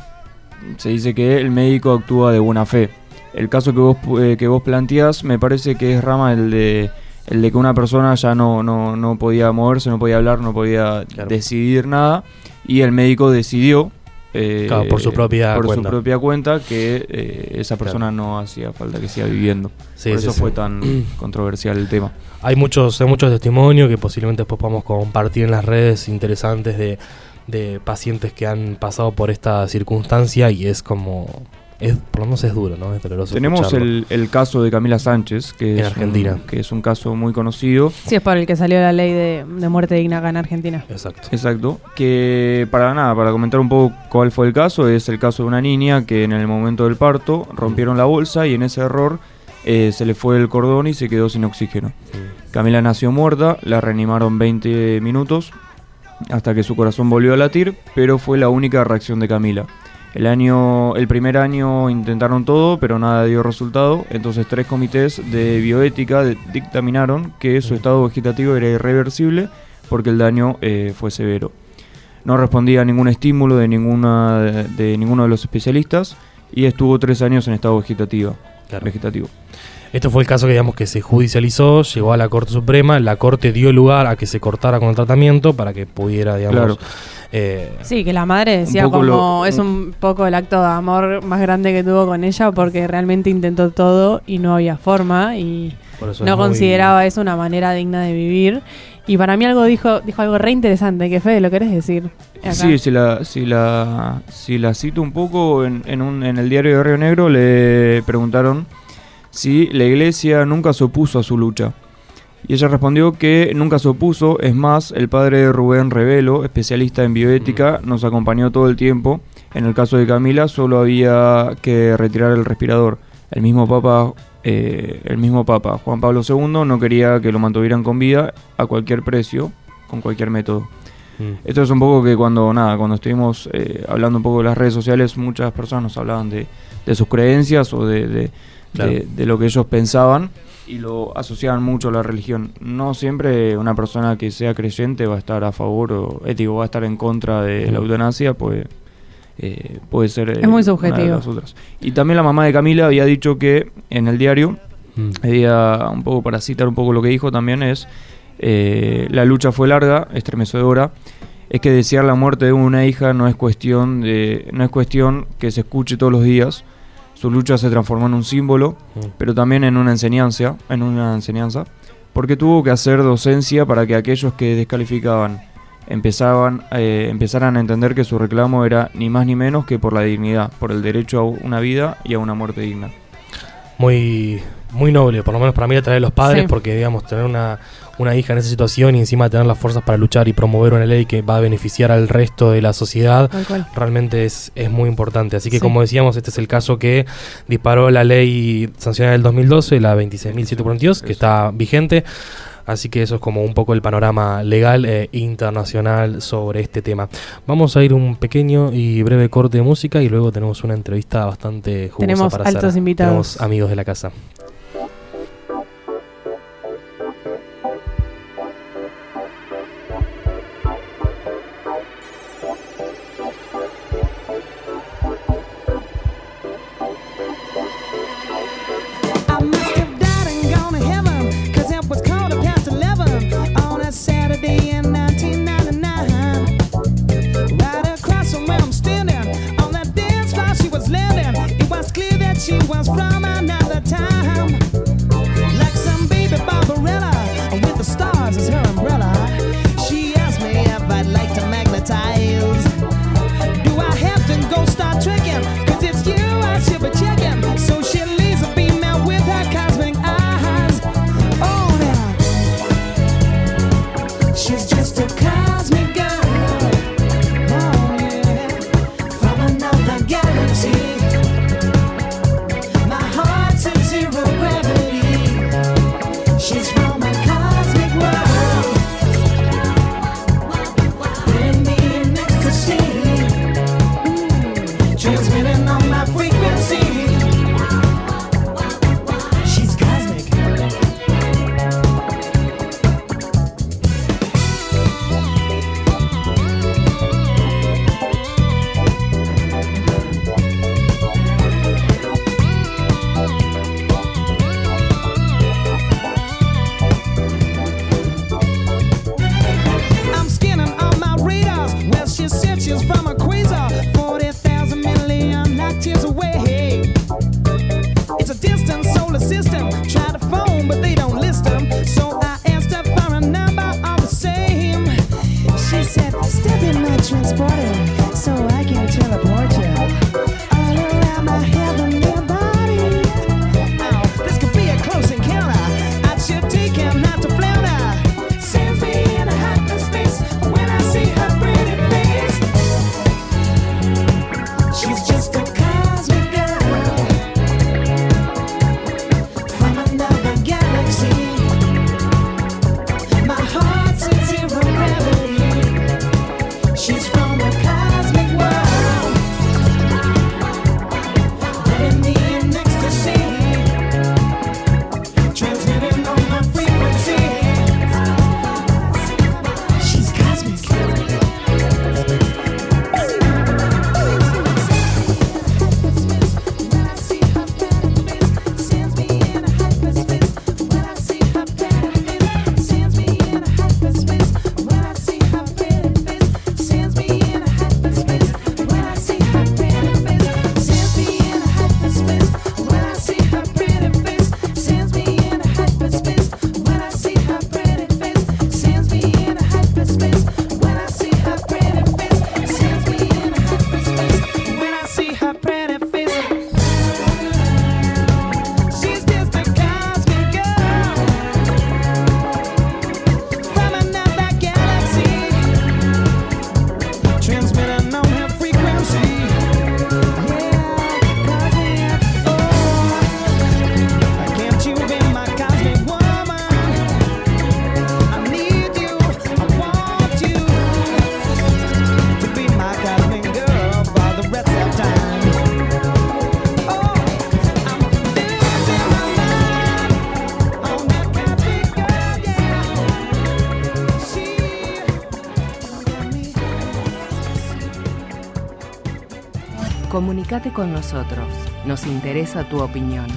Speaker 1: se dice que el médico actúa de buena fe. El caso que vos eh, que vos planteás me parece que es rama el de el de que una persona ya no, no, no podía moverse, no podía hablar, no podía
Speaker 6: Claro.
Speaker 1: decidir nada y el médico decidió eh,
Speaker 6: Claro, por su propia
Speaker 1: por
Speaker 6: cuenta.
Speaker 1: su propia cuenta que eh, esa persona no hacía falta que siga viviendo.
Speaker 6: Sí,
Speaker 1: por
Speaker 6: sí,
Speaker 1: eso
Speaker 6: sí.
Speaker 1: fue tan (clears throat) controversial el tema.
Speaker 6: Hay muchos, hay muchos testimonios que posiblemente después podamos compartir en las redes interesantes de, de pacientes que han pasado por esta circunstancia y es como, es, por lo menos es duro, ¿no? Es doloroso
Speaker 1: Tenemos el, el caso de Camila Sánchez, que
Speaker 6: En
Speaker 1: es
Speaker 6: Argentina.
Speaker 1: Un, que es un caso muy conocido.
Speaker 2: Sí, es por el que salió la ley de, de muerte digna acá en Argentina.
Speaker 6: Exacto.
Speaker 1: Exacto. Que para nada, para comentar un poco cuál fue el caso, es el caso de una niña que en el momento del parto rompieron la bolsa y en ese error eh, se le fue el cordón y se quedó sin oxígeno. Camila nació muerta, la reanimaron 20 minutos hasta que su corazón volvió a latir, pero fue la única reacción de Camila. El año, el primer año intentaron todo, pero nada dio resultado. Entonces tres comités de bioética de- dictaminaron que su estado vegetativo era irreversible porque el daño eh, fue severo. No respondía a ningún estímulo de ninguna de, de ninguno de los especialistas y estuvo tres años en estado vegetativo.
Speaker 6: Claro.
Speaker 1: vegetativo.
Speaker 6: Este fue el caso que digamos que se judicializó, llegó a la Corte Suprema, la Corte dio lugar a que se cortara con el tratamiento para que pudiera, digamos,
Speaker 1: Claro.
Speaker 6: eh,
Speaker 2: Sí, que la madre decía como
Speaker 1: lo-
Speaker 2: es un poco el acto de amor más grande que tuvo con ella porque realmente intentó todo y no había forma y no
Speaker 6: es muy-
Speaker 2: consideraba eso una manera digna de vivir. Y para mí algo dijo, dijo algo re interesante, que Fede, ¿lo querés decir? Acá.
Speaker 1: Sí, si la, si la, si la cito un poco, en, en, un, en el diario de Río Negro le preguntaron si la iglesia nunca se opuso a su lucha. Y ella respondió que nunca se opuso, es más, el padre de Rubén Revelo, especialista en bioética, nos acompañó todo el tiempo. En el caso de Camila solo había que retirar el respirador. El mismo Papa, eh, el mismo Papa Juan Pablo II no quería que lo mantuvieran con vida a cualquier precio, con cualquier método.
Speaker 6: Mm.
Speaker 1: Esto es un poco que cuando nada, cuando estuvimos eh, hablando un poco de las redes sociales, muchas personas nos hablaban de, de sus creencias o de, de,
Speaker 6: Claro.
Speaker 1: de- de lo que ellos pensaban y lo asociaban mucho a la religión. No siempre una persona que sea creyente va a estar a favor o ético, va a estar en contra de la eutanasia, pues eh, puede ser eh,
Speaker 2: Es muy
Speaker 1: una de
Speaker 2: subjetivo.
Speaker 1: las otras. Y también la mamá de Camila había dicho que en el diario
Speaker 6: Mm.
Speaker 1: había un poco para citar un poco lo que dijo también es eh, la lucha fue larga, estremecedora. Es que desear la muerte de una hija no es cuestión de no es cuestión que se escuche todos los días. Su lucha se transformó en un símbolo,
Speaker 6: Mm.
Speaker 1: pero también en una enseñanza, en una enseñanza, porque tuvo que hacer docencia para que aquellos que descalificaban empezaban, eh, empezaran a entender que su reclamo era ni más ni menos que por la dignidad, por el derecho a una vida y a una muerte digna.
Speaker 8: Muy, muy noble, por lo menos para mí a través de los padres,
Speaker 2: Sí.
Speaker 8: porque digamos, tener una, una hija en esa situación y encima tener las fuerzas para luchar y promover una ley que va a beneficiar al resto de la sociedad, realmente es, es muy importante. Así que
Speaker 2: Sí.
Speaker 8: como decíamos, este es el caso que disparó la ley sancionada del 2012, la 26.742, que está vigente. Así que eso es como un poco el panorama legal e internacional sobre este tema. Vamos a ir un pequeño y breve corte de música y luego tenemos una entrevista bastante jugosa
Speaker 2: Tenemos
Speaker 8: para
Speaker 2: altos
Speaker 8: hacer.
Speaker 2: invitados.
Speaker 8: Tenemos amigos de la casa.
Speaker 5: Comunicate con nosotros. Nos interesa tu opinión.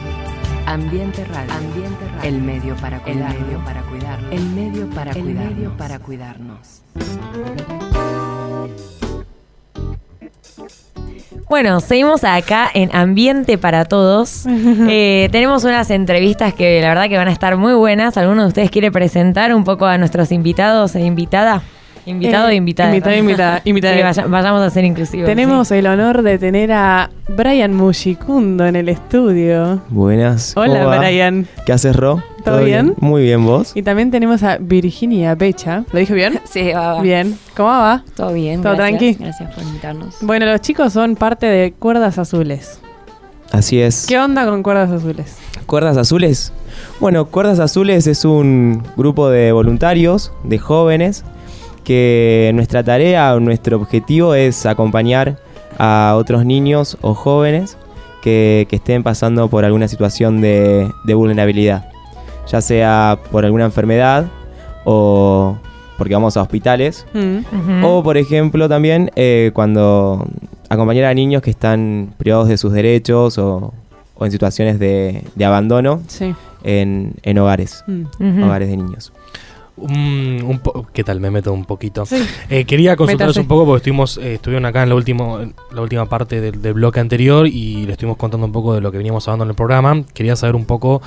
Speaker 5: Ambiente Radio. Ambiente Radio. El medio para cuidarnos. El medio para cuidarnos. El medio para el medio para cuidarnos.
Speaker 7: Bueno, seguimos acá en Ambiente para Todos. (laughs) Eh, tenemos unas entrevistas que la verdad que van a estar muy buenas. ¿Alguno de ustedes quiere presentar un poco a nuestros invitados e invitada? Invitado
Speaker 2: Eh,
Speaker 7: e invitada.
Speaker 2: invitado e invitada, (laughs) invitada.
Speaker 7: Sí, vaya- vayamos a ser inclusivos.
Speaker 2: Tenemos el honor de tener a Brian Mushicundo en el estudio.
Speaker 9: Buenas.
Speaker 2: Hola,
Speaker 9: ¿cómo va?
Speaker 2: Brian.
Speaker 9: ¿Qué haces, Ro?
Speaker 2: ¿Todo bien?
Speaker 9: Muy bien, ¿vos?
Speaker 2: Y también tenemos a Virginia Becha. ¿Lo dije bien? (laughs)
Speaker 10: Sí, va, va.
Speaker 2: Bien. ¿Cómo va?
Speaker 10: Todo bien.
Speaker 2: ¿Todo
Speaker 10: gracias.
Speaker 2: tranqui?
Speaker 10: Gracias por invitarnos.
Speaker 2: Bueno, los chicos son parte de Cuerdas Azules.
Speaker 9: Así es.
Speaker 2: ¿Qué onda con Cuerdas Azules?
Speaker 9: ¿Cuerdas Azules? Bueno, Cuerdas Azules es un grupo de voluntarios, de jóvenes, que nuestra tarea o nuestro objetivo es acompañar a otros niños o jóvenes que, que estén pasando por alguna situación de, de vulnerabilidad, ya sea por alguna enfermedad o porque vamos a hospitales,
Speaker 2: Mm.
Speaker 9: O por ejemplo también eh, cuando acompañar a niños que están privados de sus derechos o, o en situaciones de, de abandono
Speaker 2: Sí.
Speaker 9: en, en hogares,
Speaker 2: Mm.
Speaker 9: Hogares de niños.
Speaker 6: Un- un po- ¿Qué tal? Me meto un poquito.
Speaker 2: Sí.
Speaker 6: Eh, quería consultarles
Speaker 2: Métase.
Speaker 6: un poco porque estuvimos, eh, estuvieron acá en la, último, en la última parte del, del bloque anterior y le estuvimos contando un poco de lo que veníamos hablando en el programa. Quería saber un poco,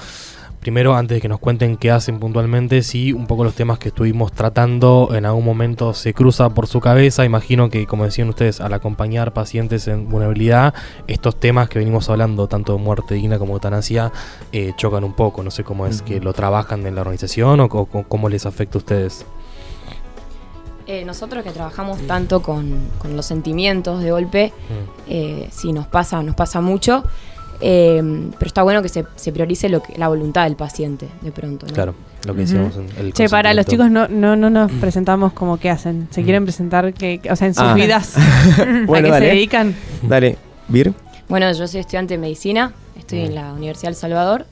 Speaker 6: primero, antes de que nos cuenten qué hacen puntualmente, si un poco los temas que estuvimos tratando en algún momento se cruza por su cabeza. Imagino que, como decían ustedes, al acompañar pacientes en vulnerabilidad, estos temas que venimos hablando, tanto de muerte digna como eutanasia, eh, chocan un poco. No sé cómo es que lo trabajan en la organización o, co- co- cómo les afecta a ustedes.
Speaker 10: Eh, nosotros que trabajamos tanto con, con los sentimientos de golpe, eh, sí, nos pasa, nos pasa mucho. Eh, pero está bueno que se, se priorice lo que, la voluntad del paciente, de pronto. ¿no?
Speaker 6: Claro, lo que decíamos en el
Speaker 2: Che, para los chicos no, no, no nos presentamos como qué hacen. ¿Se quieren presentar? que O sea, en sus
Speaker 9: Ah.
Speaker 2: vidas.
Speaker 9: Bueno, (laughs)
Speaker 2: ¿A qué
Speaker 9: dale.
Speaker 2: se dedican?
Speaker 9: Dale, Vir.
Speaker 10: Bueno, yo soy estudiante de medicina, estoy en la Universidad del Salvador.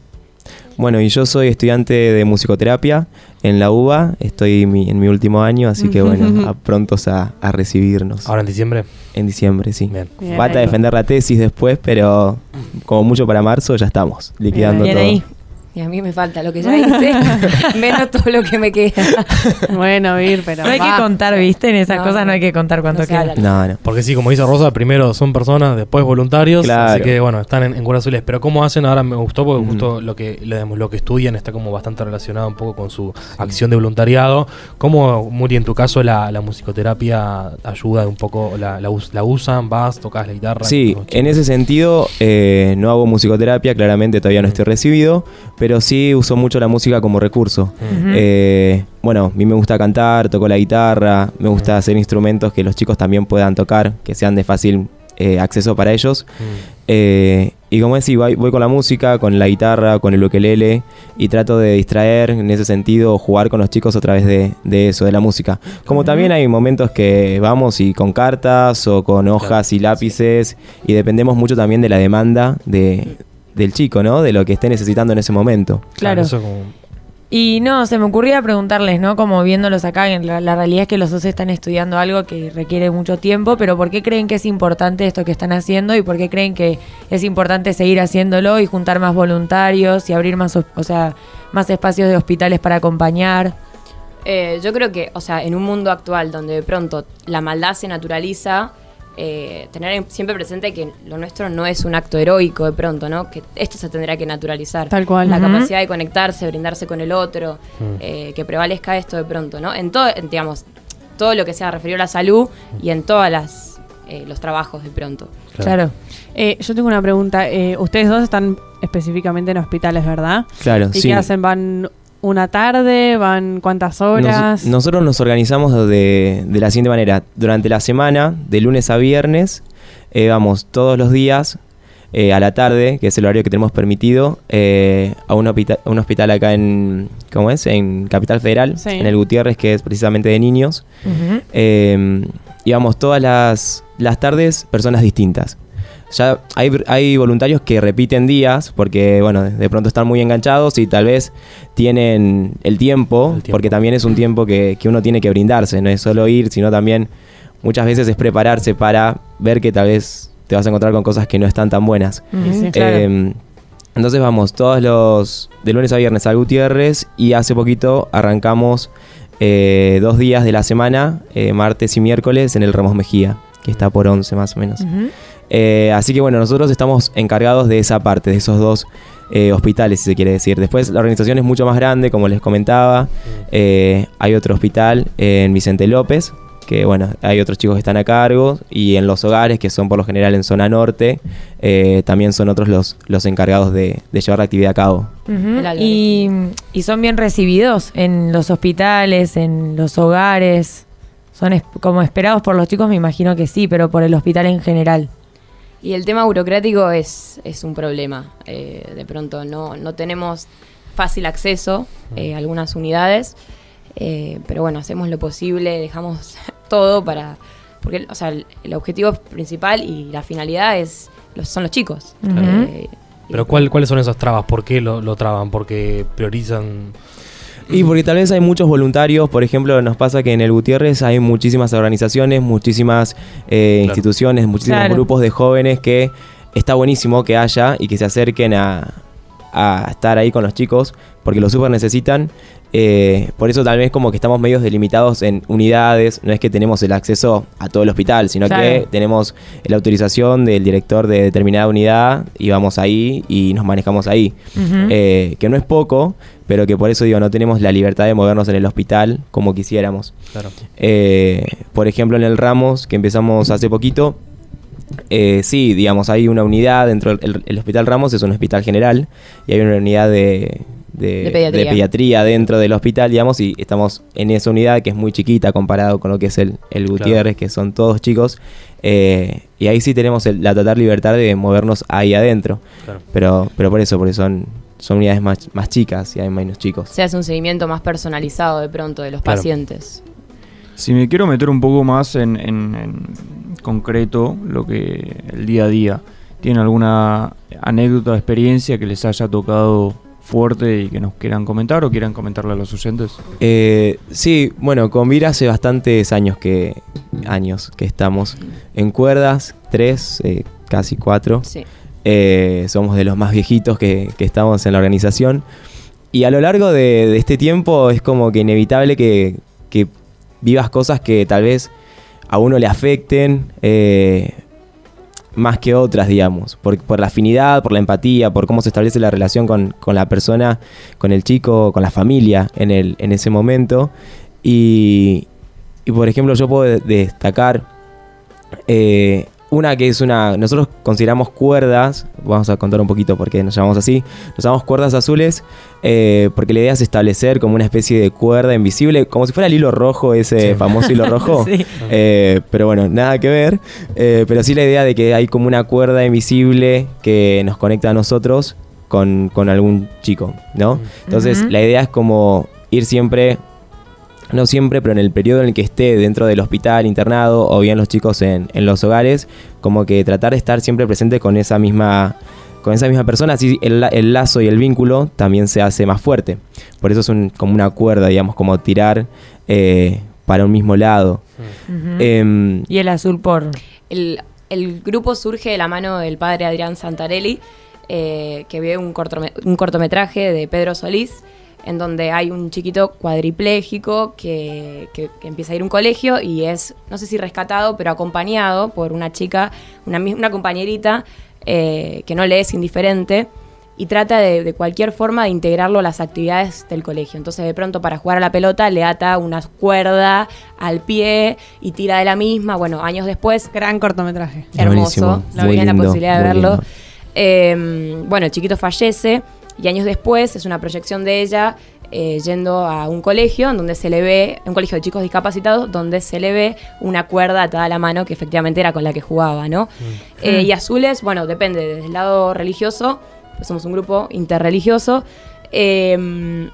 Speaker 9: Bueno, y yo soy estudiante de musicoterapia en la UBA, estoy mi- en mi último año, así que bueno, a prontos a, a recibirnos.
Speaker 6: Ahora en diciembre.
Speaker 9: En diciembre, sí.
Speaker 6: Bien.
Speaker 2: Bien
Speaker 9: Falta
Speaker 2: ahí.
Speaker 9: defender la tesis después, pero como mucho para marzo ya estamos, liquidando
Speaker 7: Bien
Speaker 9: todo.
Speaker 7: ahí.
Speaker 10: Y a mí me falta lo que ya hice, (laughs) menos todo lo que me queda.
Speaker 2: Bueno, Vir, pero.
Speaker 7: No hay que contar, ¿viste? En esas
Speaker 10: No,
Speaker 7: cosas no hay que contar cuánto
Speaker 10: No
Speaker 7: queda.
Speaker 9: No, no.
Speaker 6: Porque sí, como dice Rosa, primero son personas, después voluntarios.
Speaker 9: Claro.
Speaker 6: Así que bueno, están en, en Cuerdas Azules. Pero ¿cómo hacen? Ahora me gustó porque
Speaker 9: Ujú.
Speaker 6: justo lo que, le damos- lo que estudian está como bastante relacionado un poco con su acción de voluntariado. ¿Cómo, Muri, en tu caso, la, la musicoterapia ayuda un poco? ¿La, la, us- la usan? ¿Vas? ¿Tocas la guitarra?
Speaker 9: Sí,
Speaker 6: ¿Cómo-
Speaker 9: en ese sentido eh, no hago musicoterapia, claramente todavía no estoy recibido, pero sí uso mucho la música como recurso. Eh, bueno, a mí me gusta cantar, toco la guitarra, me gusta hacer instrumentos que los chicos también puedan tocar, que sean de fácil eh, acceso para ellos. Eh, y como decía, voy, voy con la música, con la guitarra, con el ukelele y trato de distraer en ese sentido, jugar con los chicos a través de, de eso, de la música. Como también hay momentos que vamos y con cartas o con hojas y lápices y dependemos mucho también de la demanda de, del chico, ¿no? De lo que esté necesitando en ese momento.
Speaker 7: Claro.
Speaker 6: eso como-
Speaker 7: Y no, se me ocurría preguntarles, ¿no? Como viéndolos acá, en la, la realidad es que los dos están estudiando algo que requiere mucho tiempo, pero ¿por qué creen que es importante esto que están haciendo y por qué creen que es importante seguir haciéndolo y juntar más voluntarios y abrir más, o sea, más espacios de hospitales para acompañar?
Speaker 10: Eh, yo creo que, o sea, en un mundo actual donde de pronto la maldad se naturaliza, eh, tener en- siempre presente que lo nuestro no es un acto heroico de pronto, ¿no? Que esto se tendrá que naturalizar.
Speaker 2: Tal cual.
Speaker 10: La capacidad de conectarse, brindarse con el otro, eh, que prevalezca esto de pronto, ¿no? En todo, digamos, todo lo que sea referido a la salud y en todas las eh, los trabajos de pronto.
Speaker 7: Claro.
Speaker 2: Eh, yo tengo una pregunta. Eh, ustedes dos están específicamente en hospitales, ¿verdad?
Speaker 9: Claro,
Speaker 2: ¿Y
Speaker 9: sí.
Speaker 2: qué hacen? ¿Van una tarde? ¿Van cuántas horas?
Speaker 9: Nos- nosotros nos organizamos de, de la siguiente manera. Durante la semana, de lunes a viernes, eh, vamos todos los días eh, a la tarde, que es el horario que tenemos permitido, eh, a un, hospita- un hospital acá en, ¿cómo es? En Capital Federal,
Speaker 2: Sí.
Speaker 9: en el Gutiérrez, que es precisamente de niños. Eh, y vamos todas las, las tardes personas distintas. Ya hay, hay voluntarios que repiten días porque, bueno, de pronto están muy enganchados y tal vez tienen el tiempo,
Speaker 6: El tiempo.
Speaker 9: porque también es un tiempo que, que uno tiene que brindarse, no es solo ir, sino también muchas veces es prepararse para ver que tal vez te vas a encontrar con cosas que no están tan buenas.
Speaker 7: Ujú,
Speaker 2: sí.
Speaker 7: claro.
Speaker 9: Eh, entonces vamos todos los de lunes a viernes al Gutiérrez y hace poquito arrancamos eh, dos días de la semana, eh, martes y miércoles, en el Ramos Mejía, que está por 11 más o menos. Eh, así que bueno, nosotros estamos encargados de esa parte, de esos dos eh, hospitales, si se quiere decir. Después la organización es mucho más grande, como les comentaba. Eh, hay otro hospital en Vicente López, que bueno, hay otros chicos que están a cargo. Y en los hogares, que son por lo general en zona norte, eh, también son otros los, los encargados de, de llevar la actividad a cabo.
Speaker 7: Y, y son bien recibidos en los hospitales, en los hogares. Son es- como esperados por los chicos, me imagino que sí, pero por el hospital en general.
Speaker 10: Y el tema burocrático es, es un problema. Eh, de pronto no, no tenemos fácil acceso eh, a algunas unidades, eh, pero bueno, hacemos lo posible, dejamos (laughs) todo para... Porque o sea, el, el objetivo principal y la finalidad es los, son los chicos. Eh,
Speaker 6: Pero ¿cuál- ¿cuáles son esas trabas? ¿Por qué lo, lo traban? ¿Porque priorizan...?
Speaker 9: Y porque tal vez hay muchos voluntarios, por ejemplo, nos pasa que en el Gutiérrez hay muchísimas organizaciones, muchísimas eh,
Speaker 6: Claro.
Speaker 9: instituciones, muchísimos
Speaker 7: Claro.
Speaker 9: grupos de jóvenes que está buenísimo que haya y que se acerquen a, a estar ahí con los chicos, porque lo súper necesitan. Eh, por eso tal vez como que estamos medios delimitados en unidades, no es que tenemos el acceso a todo el hospital, sino
Speaker 7: Claro.
Speaker 9: que tenemos la autorización del director de determinada unidad y vamos ahí y nos manejamos ahí. Eh, que no es poco, pero que por eso digo, no tenemos la libertad de movernos en el hospital como quisiéramos.
Speaker 6: Claro.
Speaker 9: Eh, por ejemplo, en el Ramos, que empezamos hace poquito, eh, sí, digamos, hay una unidad dentro del el- el Hospital Ramos, es un hospital general, y hay una unidad de, de,
Speaker 10: De pediatría.
Speaker 9: de pediatría dentro del hospital, digamos, y estamos en esa unidad que es muy chiquita comparado con lo que es el, el Gutiérrez, que son todos chicos, eh, y ahí sí tenemos el- la total libertad de movernos ahí adentro.
Speaker 6: Claro.
Speaker 9: Pero, pero por eso, porque son, son unidades más, más chicas y hay menos chicos.
Speaker 10: se hace un seguimiento más personalizado de pronto de los
Speaker 6: Claro.
Speaker 10: pacientes.
Speaker 1: Si me quiero meter un poco más en, en- en concreto lo que el día a día, ¿tienen alguna anécdota, experiencia que les haya tocado fuerte y que nos quieran comentar o quieran comentarle a los oyentes?
Speaker 9: Eh, sí, bueno, con Vira hace bastantes años que años que estamos en cuerdas, tres, eh, casi cuatro.
Speaker 10: Sí.
Speaker 9: Eh, somos de los más viejitos que, que estamos en la organización. Y a lo largo de, de este tiempo es como que inevitable que, que vivas cosas que tal vez a uno le afecten eh, más que otras, digamos. Por, por la afinidad, por la empatía, por cómo se establece la relación con, la persona, con el chico, con la familia en, ese momento. Y, y, por ejemplo, yo puedo de- destacar eh, una que es una. Nosotros consideramos cuerdas. Vamos a contar un poquito por qué nos llamamos así. Nos llamamos cuerdas azules eh, porque la idea es establecer como una especie de cuerda invisible, como si fuera el hilo rojo, ese
Speaker 6: Sí.
Speaker 9: famoso hilo (laughs) rojo.
Speaker 7: Sí.
Speaker 9: Eh, pero bueno, nada que ver. Eh, pero sí la idea de que hay como una cuerda invisible que nos conecta a nosotros con, con algún chico, ¿no? Entonces la idea es como ir siempre no siempre, pero en el periodo en el que esté dentro del hospital internado o bien los chicos en, en los hogares, como que tratar de estar siempre presente con esa misma con esa misma persona, así el, la- el lazo y el vínculo también se hace más fuerte. Por eso es un- como una cuerda, digamos, como tirar eh, para un mismo lado. Em,
Speaker 7: y el azul por...
Speaker 10: El, el grupo surge de la mano del padre Adrián Santarelli, eh, que ve un, cortome- un cortometraje de Pedro Solís, en donde hay un chiquito cuadripléjico que, que- que empieza a ir a un colegio y es, no sé si rescatado, pero acompañado por una chica, una, una compañerita eh, que no le es indiferente y trata de, de cualquier forma de integrarlo a las actividades del colegio. Entonces de pronto para jugar a la pelota le ata una cuerda al pie y tira de la misma. Bueno, años después
Speaker 2: Gran cortometraje.
Speaker 10: Hermoso. Vi en la posibilidad de verlo. Eh, bueno, el chiquito fallece y años después es una proyección de ella eh, yendo a un colegio en donde se le ve, un colegio de chicos discapacitados, donde se le ve una cuerda atada a la mano que efectivamente era con la que jugaba, ¿no? Eh, y azules, bueno, depende, desde el lado religioso, pues somos un grupo interreligioso. eh,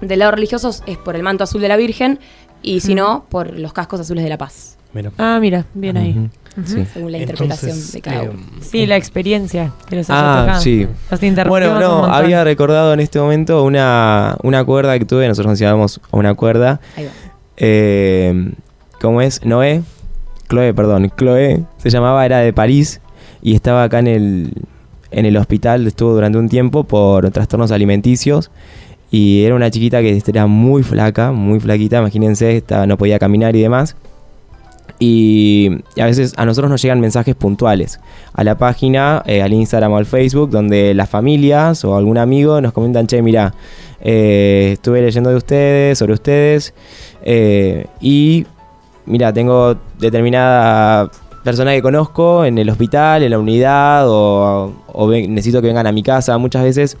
Speaker 10: del lado religioso es por el manto azul de la Virgen y si no, por los cascos azules de la paz,
Speaker 6: Mira.
Speaker 7: Ah, mira.
Speaker 2: Bien ahí.
Speaker 9: Sí.
Speaker 10: según la
Speaker 6: Entonces,
Speaker 10: interpretación de cada
Speaker 6: eh,
Speaker 10: uno.
Speaker 7: Sí, la experiencia que los
Speaker 9: Ah,
Speaker 7: tocado.
Speaker 9: sí.
Speaker 7: Los
Speaker 9: Bueno, no, había recordado en este momento una, una cuerda que tuve, nosotros nos llamamos una cuerda.
Speaker 10: Ahí va.
Speaker 9: Eh, ¿Cómo es? Noé. Chloe, perdón. Chloe se llamaba, era de París y estaba acá en el, en el hospital, estuvo durante un tiempo por trastornos alimenticios y era una chiquita que era muy flaca, muy flaquita, imagínense, estaba, no podía caminar y demás. Y a veces a nosotros nos llegan mensajes puntuales a la página, eh, al Instagram o al Facebook, donde las familias o algún amigo nos comentan, che, mira, eh, estuve leyendo de ustedes, sobre ustedes, eh, y mira, tengo determinada persona que conozco en el hospital, en la unidad, o, necesito que vengan a mi casa. Muchas veces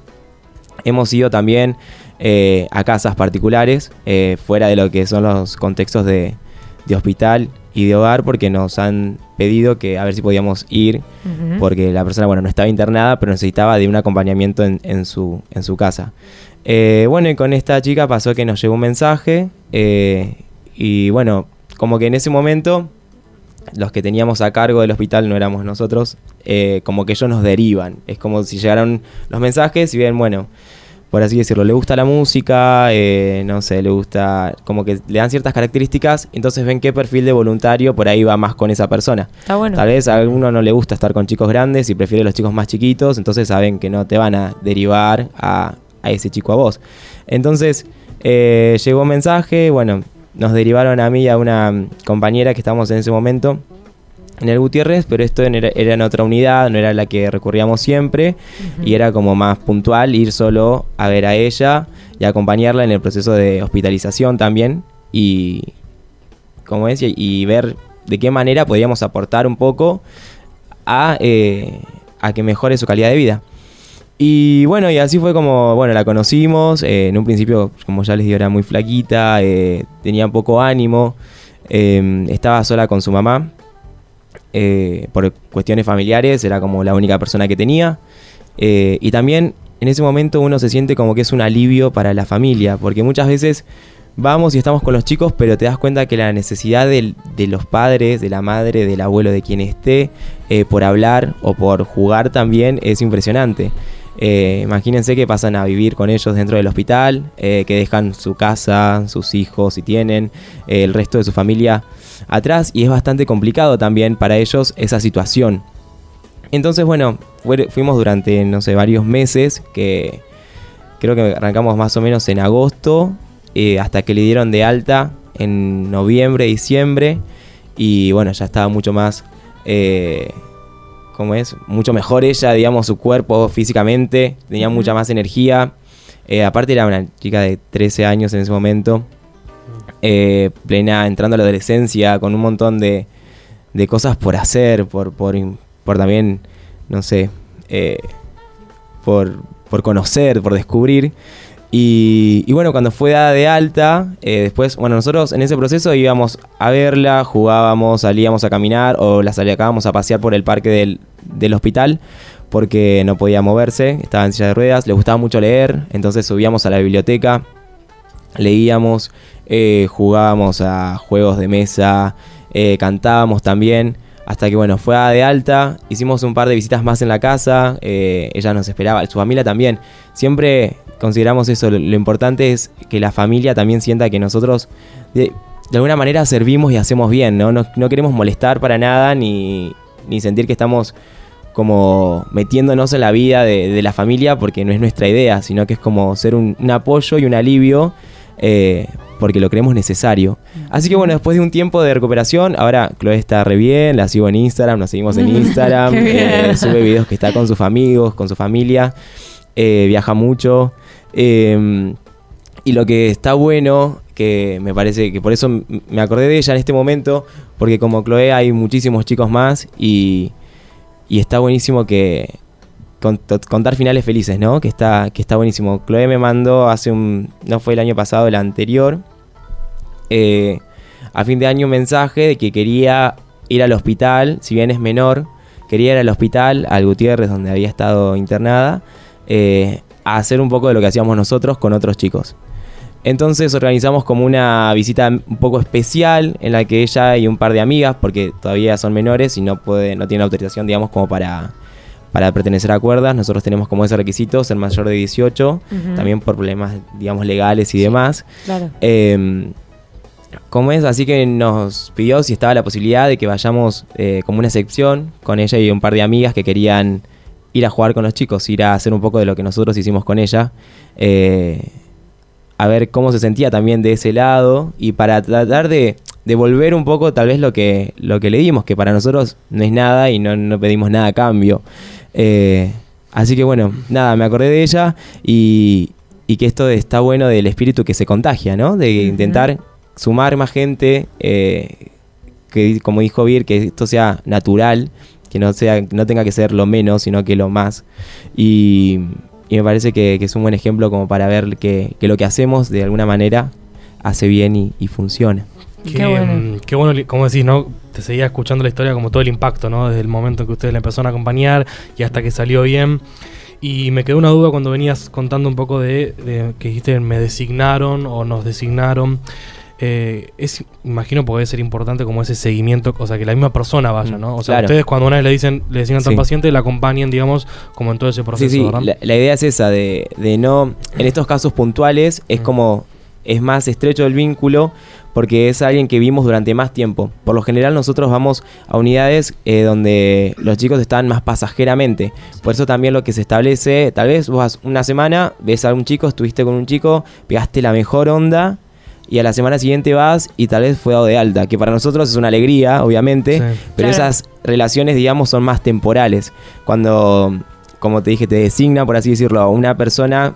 Speaker 9: hemos ido también a casas particulares, fuera de lo que son los contextos de hospital y de hogar, porque nos han pedido que a ver si podíamos ir, porque la persona, bueno, no estaba internada, pero necesitaba de un acompañamiento en, en su, en su casa. Eh, bueno, y con esta chica pasó que nos llegó un mensaje, eh, y bueno, como que en ese momento los que teníamos a cargo del hospital no éramos nosotros, eh, como que ellos nos derivan. Es como si llegaron los mensajes y ven, bueno, por así decirlo, le gusta la música, eh, no sé, le gusta, como que le dan ciertas características, entonces ven qué perfil de voluntario por ahí va más con esa persona.
Speaker 7: Está bueno.
Speaker 9: Tal vez a alguno no le gusta estar con chicos grandes y prefiere los chicos más chiquitos, entonces saben que no te van a derivar a, a ese chico a vos. Entonces eh, llegó un mensaje, bueno, nos derivaron a mí y a una compañera que estábamos en ese momento en el Gutiérrez, pero esto era, era en otra unidad, no era la que recurríamos siempre, y era como más puntual ir solo a ver a ella y acompañarla en el proceso de hospitalización también, y, como es, y, ver de qué manera podíamos aportar un poco a, eh, a que mejore su calidad de vida. Y bueno, y así fue como, bueno, la conocimos. eh, en un principio, como ya les digo, era muy flaquita, eh, tenía poco ánimo, eh, estaba sola con su mamá. Eh, por cuestiones familiares, era como la única persona que tenía. eh, y también en ese momento uno se siente como que es un alivio para la familia, porque muchas veces vamos y estamos con los chicos, pero te das cuenta que la necesidad de los padres, de la madre, del abuelo, de quien esté, eh, por hablar o por jugar también es impresionante. Eh, imagínense que pasan a vivir con ellos dentro del hospital, eh, que dejan su casa, sus hijos si tienen, eh, el resto de su familia atrás y es bastante complicado también para ellos esa situación. Entonces, bueno, fuimos durante, no sé, varios meses, que creo que arrancamos más o menos en agosto, hasta que le dieron de alta en noviembre, diciembre, y bueno, ya estaba mucho más, ¿cómo es? Mucho mejor ella, digamos, su cuerpo físicamente, tenía mucha más energía. Eh, aparte era una chica de 13 años en ese momento, eh, plena, entrando a la adolescencia, con un montón de, de cosas por hacer, por, por, por también, no sé, eh, por, por conocer, por descubrir. Y, y bueno, cuando fue dada de alta, eh, después, bueno, nosotros en ese proceso íbamos a verla, jugábamos, salíamos a caminar o la sacábamos a pasear por el parque del, del hospital porque no podía moverse, estaba en silla de ruedas, le gustaba mucho leer, entonces subíamos a la biblioteca, leíamos, eh, jugábamos a juegos de mesa, eh, cantábamos también. Hasta que bueno, fue a de alta, hicimos un par de visitas más en la casa, eh, ella nos esperaba, su familia también. Siempre consideramos eso, lo, importante es que la familia también sienta que nosotros de, de alguna manera servimos y hacemos bien, ¿no? No, no queremos molestar para nada ni, ni sentir que estamos como metiéndonos en la vida de, de la familia porque no es nuestra idea, sino que es como ser un, un apoyo y un alivio eh, porque lo creemos necesario. Así que bueno, después de un tiempo de recuperación, ahora Chloe está re bien, la sigo en Instagram, nos seguimos en (laughs) Instagram, eh, sube videos que está con sus amigos, con su familia, eh, viaja mucho. y lo que está bueno, que me parece que por eso me acordé de ella en este momento, porque como Chloe hay muchísimos chicos más y, está buenísimo que contar finales felices, ¿no? Que está, que está buenísimo. Chloe me mandó hace un, no fue el año pasado, el anterior, eh, a fin de año un mensaje de que quería ir al hospital, si bien es menor, quería ir al hospital, al Gutiérrez, donde había estado internada, eh, a hacer un poco de lo que hacíamos nosotros con otros chicos. Entonces organizamos como una visita un poco especial en la que ella y un par de amigas, porque todavía son menores y no puede, no tienen autorización, digamos, como para, para pertenecer a cuerdas. Nosotros tenemos como ese requisito, ser mayor de 18,
Speaker 7: Ujú.
Speaker 9: también por problemas, digamos, legales y demás.
Speaker 7: Claro.
Speaker 9: Eh, como es, así que nos pidió si estaba la posibilidad de que vayamos eh, como una sección con ella y un par de amigas que querían ir a jugar con los chicos, ir a hacer un poco de lo que nosotros hicimos con ella. eh, a ver cómo se sentía también de ese lado y para tratar de, devolver un poco tal vez lo que, lo que le dimos, que para nosotros no es nada y no, no pedimos nada a cambio. Eh, así que bueno, nada, me acordé de ella y, y que esto está bueno del espíritu que se contagia, ¿no? De intentar sumar más gente, eh, que como dijo Vir, que esto sea natural, que no, sea, no tenga que ser lo menos, sino que lo más. Y, y me parece que, que es un buen ejemplo como para ver que, que lo que hacemos de alguna manera hace bien y, y funciona.
Speaker 6: Qué, mm, qué bueno, li- como decís, ¿no? Te seguía escuchando la historia como todo el impacto, ¿no? Desde el momento en que ustedes la empezaron a acompañar y hasta que salió bien. Y me quedó una duda cuando venías contando un poco de, de que dijiste me designaron o nos designaron. Eh, es, imagino porque debe ser importante como ese seguimiento, o sea, que la misma persona vaya, ¿no? O sea,
Speaker 9: Claro.
Speaker 6: ustedes cuando una vez le dicen, le tal
Speaker 9: Sí.
Speaker 6: paciente, la acompañen, digamos, como en todo ese proceso,
Speaker 9: Sí, sí,
Speaker 6: ¿verdad?
Speaker 9: la, la idea es esa, de, de no, en estos casos puntuales es como, es más estrecho el vínculo porque es alguien que vimos durante más tiempo. Por lo general nosotros vamos a unidades eh, donde los chicos están más pasajeramente. Por eso también lo que se establece, tal vez vos vas una semana, ves a un chico, estuviste con un chico, pegaste la mejor onda y a la semana siguiente vas y tal vez fue dado de alta, que para nosotros es una alegría, obviamente,
Speaker 6: Sí.
Speaker 9: pero
Speaker 7: Claro.
Speaker 9: esas relaciones, digamos, son más temporales. Cuando, como te dije, te designa, por así decirlo, a una persona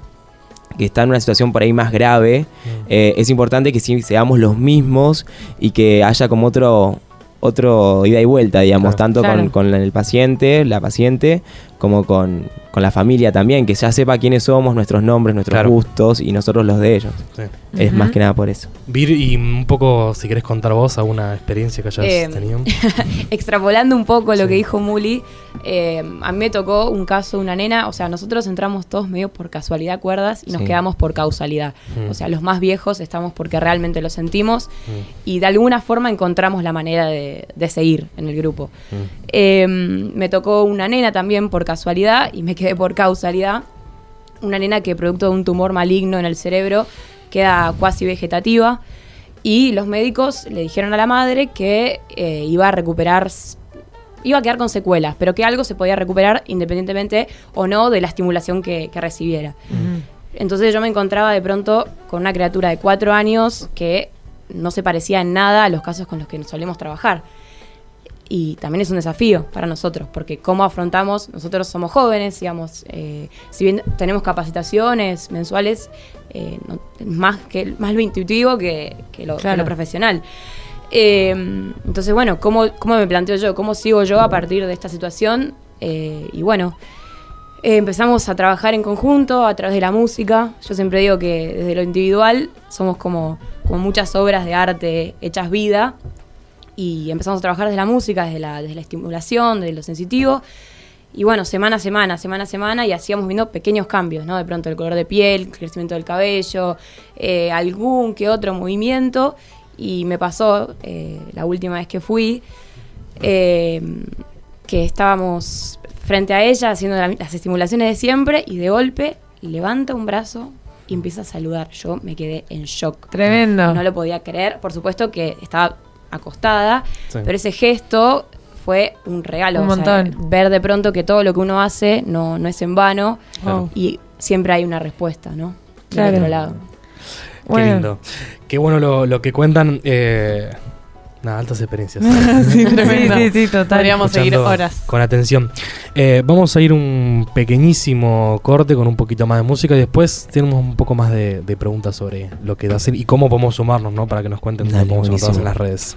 Speaker 9: que está en una situación por ahí más grave, eh, es importante que sí seamos los mismos y que haya como otro otro ida y vuelta, digamos,
Speaker 6: Claro.
Speaker 9: tanto
Speaker 7: Claro.
Speaker 9: con, con el paciente, la paciente, como con, con la familia también, que ya sepa quiénes somos, nuestros nombres, nuestros
Speaker 6: Claro.
Speaker 9: gustos y nosotros los de ellos.
Speaker 6: Sí.
Speaker 9: Es más que nada por eso.
Speaker 6: Vir, y un poco, si querés contar vos alguna experiencia que hayas
Speaker 10: Eh,
Speaker 6: tenido. (laughs)
Speaker 10: Extrapolando un poco lo
Speaker 6: Sí.
Speaker 10: que dijo Muli, eh, a mí me tocó un caso de una nena, o sea, nosotros entramos todos medio por casualidad cuerdas y nos
Speaker 9: Sí.
Speaker 10: quedamos por causalidad.
Speaker 6: Mm.
Speaker 10: O sea, los más viejos estamos porque realmente lo sentimos y de alguna forma encontramos la manera de, de seguir en el grupo.
Speaker 6: Mm.
Speaker 10: Eh, me tocó una nena también por casualidad y me quedé por causalidad. Una nena que producto de un tumor maligno en el cerebro queda cuasi vegetativa y los médicos le dijeron a la madre que eh, iba a recuperar, iba a quedar con secuelas, pero que algo se podía recuperar independientemente o no de la estimulación que, que recibiera. Entonces yo me encontraba de pronto con una criatura de cuatro años que no se parecía en nada a los casos con los que solemos trabajar. Y también es un desafío para nosotros, porque cómo afrontamos, nosotros somos jóvenes, digamos, eh, si bien tenemos capacitaciones mensuales, eh, no- más, que, más lo intuitivo que, que lo, que
Speaker 7: Claro.
Speaker 10: lo profesional. Eh, entonces, bueno, ¿cómo, ¿cómo me planteo yo? ¿Cómo sigo yo a partir de esta situación? Y bueno, empezamos a trabajar en conjunto a través de la música. Yo siempre digo que desde lo individual somos como, como muchas obras de arte hechas vida. Y empezamos a trabajar desde la música, desde la, desde la estimulación, desde lo sensitivo. Y bueno, semana a semana, semana a semana, y hacíamos viendo pequeños cambios, ¿no? De pronto el color de piel, el crecimiento del cabello, eh, algún que otro movimiento. Y me pasó eh, la última vez que fui, eh, que estábamos frente a ella haciendo la- las estimulaciones de siempre y de golpe levanta un brazo y empieza a saludar. Yo me quedé en shock.
Speaker 7: Tremendo.
Speaker 10: No lo podía creer. Por supuesto que estaba acostada,
Speaker 6: Sí.
Speaker 10: pero ese gesto fue un regalo.
Speaker 7: Un
Speaker 10: o sea, ver de pronto que todo lo que uno hace no, no es en vano y siempre hay una respuesta, ¿no? Del
Speaker 7: Claro.
Speaker 10: otro lado.
Speaker 6: Qué
Speaker 7: Bueno.
Speaker 6: lindo. Qué bueno lo, lo que cuentan. Eh, nada, altas experiencias. (laughs)
Speaker 2: sí, tremendo.
Speaker 7: Sí, sí, sí, total.
Speaker 2: Podríamos seguir horas.
Speaker 6: Con atención. Eh, vamos a ir un pequeñísimo corte con un poquito más de música y después tenemos un poco más de, de preguntas sobre lo que hacen y cómo podemos sumarnos, ¿no? Para que nos cuenten cómo
Speaker 9: Dale,
Speaker 6: podemos sumarnos en las redes.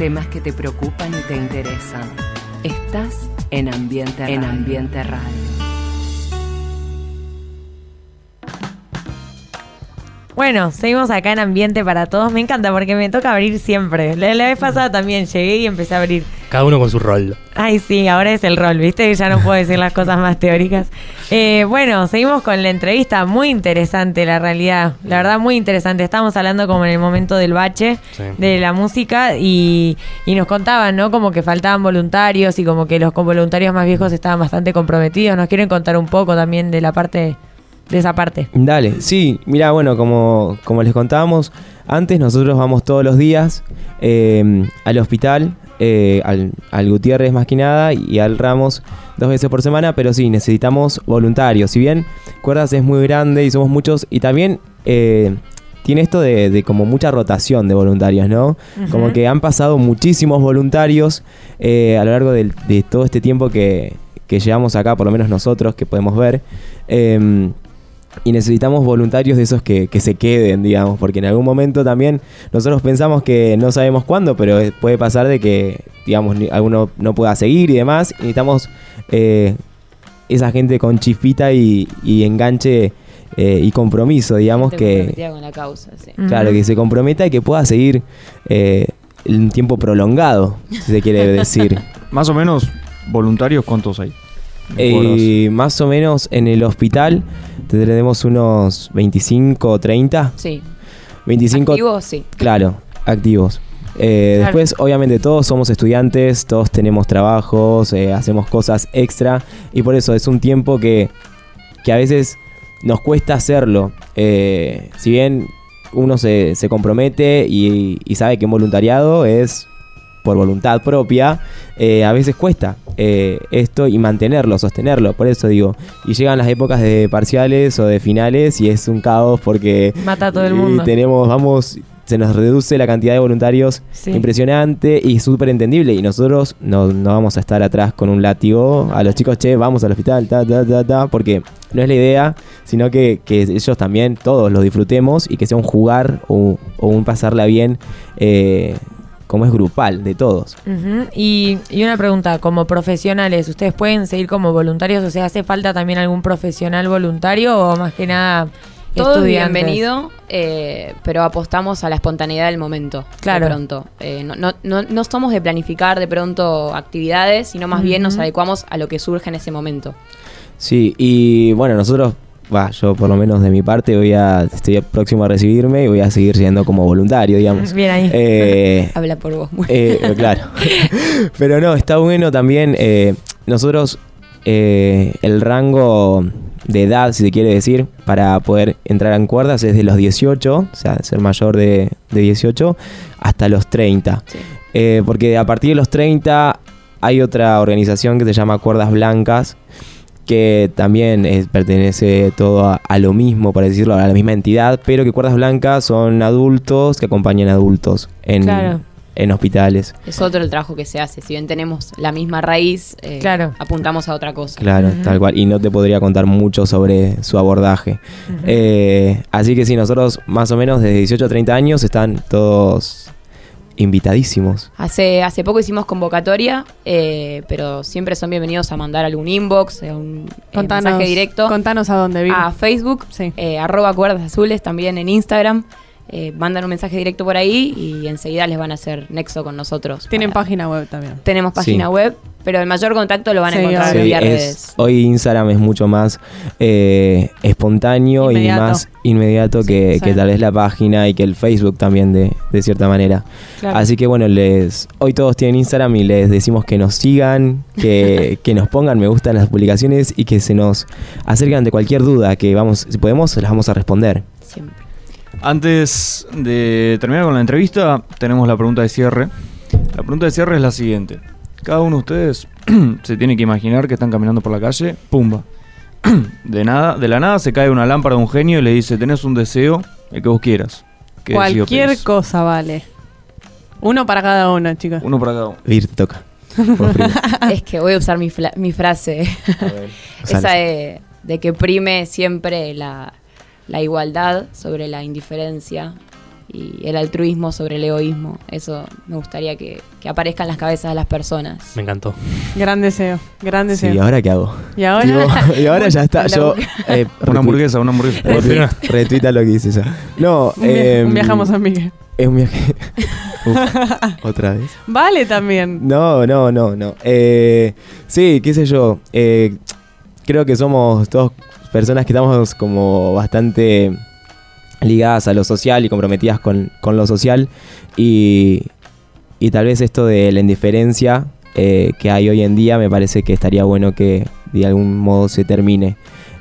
Speaker 5: Temas que te preocupan y te interesan. Estás en Ambiente En Ambiente Radio.
Speaker 7: Bueno, seguimos acá en Ambiente para Todos. Me encanta porque me toca abrir siempre. La, la vez pasada también llegué y empecé a abrir.
Speaker 6: Cada uno con su rol.
Speaker 7: Ay, sí, ahora es el rol, ¿viste? Ya no puedo decir las cosas más teóricas. Eh, bueno, seguimos con la entrevista. Muy interesante, la realidad. La verdad, muy interesante. Estábamos hablando como en el momento del bache
Speaker 6: Sí.
Speaker 7: de la música y, y nos contaban, ¿no? Como que faltaban voluntarios y como que los voluntarios más viejos estaban bastante comprometidos. ¿Nos quieren contar un poco también de la parte, de esa parte?
Speaker 9: Dale, sí, mira, bueno, como, como les contábamos, antes nosotros vamos todos los días eh, al hospital, eh, al, al Gutiérrez más que nada y al Ramos dos veces por semana, pero sí, necesitamos voluntarios. Si bien Cuerdas es muy grande y somos muchos, y también eh, tiene esto de, de como mucha rotación de voluntarios, ¿no? Como que han pasado muchísimos voluntarios eh, a lo largo de todo este tiempo que, que llevamos acá, por lo menos nosotros, que podemos ver. Y necesitamos voluntarios de esos que, que se queden, digamos, porque en algún momento también nosotros pensamos que no sabemos cuándo, pero puede pasar de que, digamos, ni- alguno no pueda seguir y demás. Y necesitamos eh, esa gente con chispita y, y enganche eh, y compromiso, digamos, que,
Speaker 10: comprometida con la causa, sí.
Speaker 9: claro, que se comprometa y que pueda seguir eh, un tiempo prolongado, si se quiere decir. (laughs)
Speaker 1: Más o menos, voluntarios, ¿cuántos hay?
Speaker 9: Eh, más o menos en el hospital tendremos unos 25 o 30.
Speaker 10: Sí.
Speaker 9: 25.
Speaker 10: Activos, sí.
Speaker 9: Claro, activos. Eh,
Speaker 10: Claro.
Speaker 9: Después, obviamente, todos somos estudiantes, todos tenemos trabajos, eh, hacemos cosas extra y por eso es un tiempo que, que a veces nos cuesta hacerlo. Eh, si bien uno se, se compromete y, y sabe que un voluntariado es por voluntad propia, eh, a veces cuesta eh, esto y mantenerlo, sostenerlo, por eso digo. Y llegan las épocas de parciales o de finales y es un caos porque
Speaker 7: Mata a todo el
Speaker 9: y
Speaker 7: mundo.
Speaker 9: tenemos, vamos, se nos reduce la cantidad de voluntarios
Speaker 7: Sí.
Speaker 9: impresionante y súper entendible. Y nosotros no, no vamos a estar atrás con un látigo a los chicos, che, vamos al hospital, ta, ta, ta, ta, porque no es la idea, sino que, que ellos también, todos lo disfrutemos y que sea un jugar o, o un pasarla bien, eh, como es grupal, de todos.
Speaker 7: Y, y una pregunta, como profesionales, ¿ustedes pueden seguir como voluntarios? O sea, ¿hace falta también algún profesional voluntario o más que nada
Speaker 10: Todo bienvenido, eh, pero apostamos a la espontaneidad del momento.
Speaker 7: Claro.
Speaker 10: De pronto. Eh, no, no, no, no somos de planificar de pronto actividades, sino más bien nos adecuamos a lo que surge en ese momento.
Speaker 9: Sí, y bueno, nosotros, va, yo por lo menos de mi parte voy a, estoy próximo a recibirme y voy a seguir siendo como voluntario, digamos.
Speaker 7: Bien ahí.
Speaker 9: Eh, (laughs)
Speaker 10: Habla por vos. muy
Speaker 9: Eh, claro. (laughs) Pero no, está bueno también. eh, nosotros, eh, el rango de edad, si se quiere decir, para poder entrar en cuerdas es de los 18, o sea, ser mayor de, de 18, hasta los 30. Eh, porque a partir de los 30 hay otra organización que se llama Cuerdas Blancas, que también pertenece todo a, a lo mismo, para decirlo, a la misma entidad, pero que Cuerdas Blancas son adultos que acompañan a adultos en,
Speaker 10: Claro.
Speaker 9: en hospitales.
Speaker 10: Es otro el trabajo que se hace. Si bien tenemos la misma raíz, eh,
Speaker 7: Claro.
Speaker 10: apuntamos a otra cosa.
Speaker 9: Claro, tal cual. Y no te podría contar mucho sobre su abordaje. Eh, así que sí, nosotros más o menos de 18 a 30 años están todos invitadísimos.
Speaker 10: Hace, hace poco hicimos convocatoria, eh, pero siempre son bienvenidos a mandar algún inbox, eh, un eh,
Speaker 2: Contanos,
Speaker 10: mensaje directo.
Speaker 2: Contanos a dónde vive.
Speaker 10: a Facebook, eh, arroba cuerdas azules, también en Instagram. Eh, mandan un mensaje directo por ahí y enseguida les van a hacer nexo con nosotros.
Speaker 2: Tienen página web también.
Speaker 10: Tenemos página
Speaker 9: Sí.
Speaker 10: web, pero el mayor contacto lo van a
Speaker 2: Sí,
Speaker 10: encontrar.
Speaker 9: Sí,
Speaker 10: vía
Speaker 9: es-
Speaker 10: redes.
Speaker 9: hoy Instagram es mucho más eh, espontáneo
Speaker 2: Inmediato.
Speaker 9: y más inmediato que,
Speaker 2: sí.
Speaker 9: que tal vez la página y que el Facebook también de, de cierta manera.
Speaker 2: Claro.
Speaker 9: Así que bueno, les hoy todos tienen Instagram y les decimos que nos sigan, que, (laughs) que nos pongan me gusta en las publicaciones y que se nos acerquen ante cualquier duda que vamos, si podemos, las vamos a responder.
Speaker 10: Siempre.
Speaker 1: Antes de terminar con la entrevista, tenemos la pregunta de cierre. La pregunta de cierre es la siguiente. Cada uno de ustedes (clears throat) se tiene que imaginar que están caminando por la calle, pumba. (clears throat) De nada, de la nada se cae una lámpara de un genio y le dice, tenés un deseo, el que vos quieras. ¿Qué deseo
Speaker 2: Cualquier cosa vale. Uno para cada uno, chicos.
Speaker 1: Uno para cada uno.
Speaker 9: Ir, te toca. (laughs)
Speaker 10: Es que voy a usar mi, fla- mi frase. (laughs) Esa de, de que prime siempre la, la igualdad sobre la indiferencia y el altruismo sobre el egoísmo. Eso me gustaría que, que aparezca en las cabezas de las personas.
Speaker 6: Me encantó.
Speaker 2: Gran deseo, gran
Speaker 9: Sí,
Speaker 2: deseo.
Speaker 9: ¿y ahora qué hago?
Speaker 2: Y ahora,
Speaker 9: Tipo, (laughs) (laughs) y ahora ya está. Yo, eh, (laughs)
Speaker 1: Una hamburguesa, una hamburguesa.
Speaker 9: retweet- Retuita lo que dice ya. No,
Speaker 2: un,
Speaker 9: eh,
Speaker 2: un viaje a Mozambique.
Speaker 9: Es un viaje. Uf, Otra vez.
Speaker 2: Vale también.
Speaker 9: No, no, no, no. Eh, sí, qué sé yo. eh, creo que somos todos personas que estamos como bastante ligadas a lo social y comprometidas con, con lo social. Y, y tal vez esto de la indiferencia eh, que hay hoy en día me parece que estaría bueno que de algún modo se termine.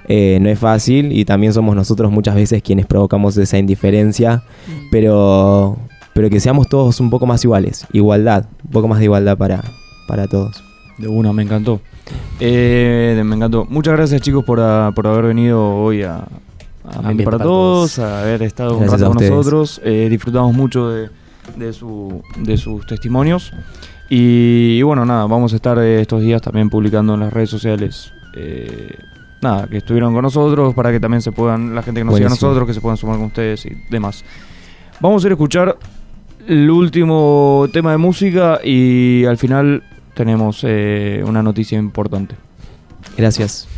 Speaker 9: Eh, no es fácil y también somos nosotros muchas veces quienes provocamos esa indiferencia, pero, pero que seamos todos un poco más iguales, igualdad, un poco más de igualdad para, para todos.
Speaker 1: De una, me encantó. Eh, me encantó. Muchas gracias chicos por, a- por haber venido hoy a, a Ambiente para, todos,
Speaker 6: Todos.
Speaker 1: a haber estado un rato con nosotros. Eh, disfrutamos mucho de, de, su, de sus testimonios. Y, y bueno, nada, vamos a estar eh, estos días también publicando en las redes sociales. eh, nada, que estuvieron con nosotros para que también se puedan, la gente que nos siga a
Speaker 9: Buenísimo.
Speaker 1: nosotros, que se puedan sumar con ustedes y demás. Vamos a ir a escuchar el último tema de música y al final tenemos eh, una noticia importante.
Speaker 9: Gracias.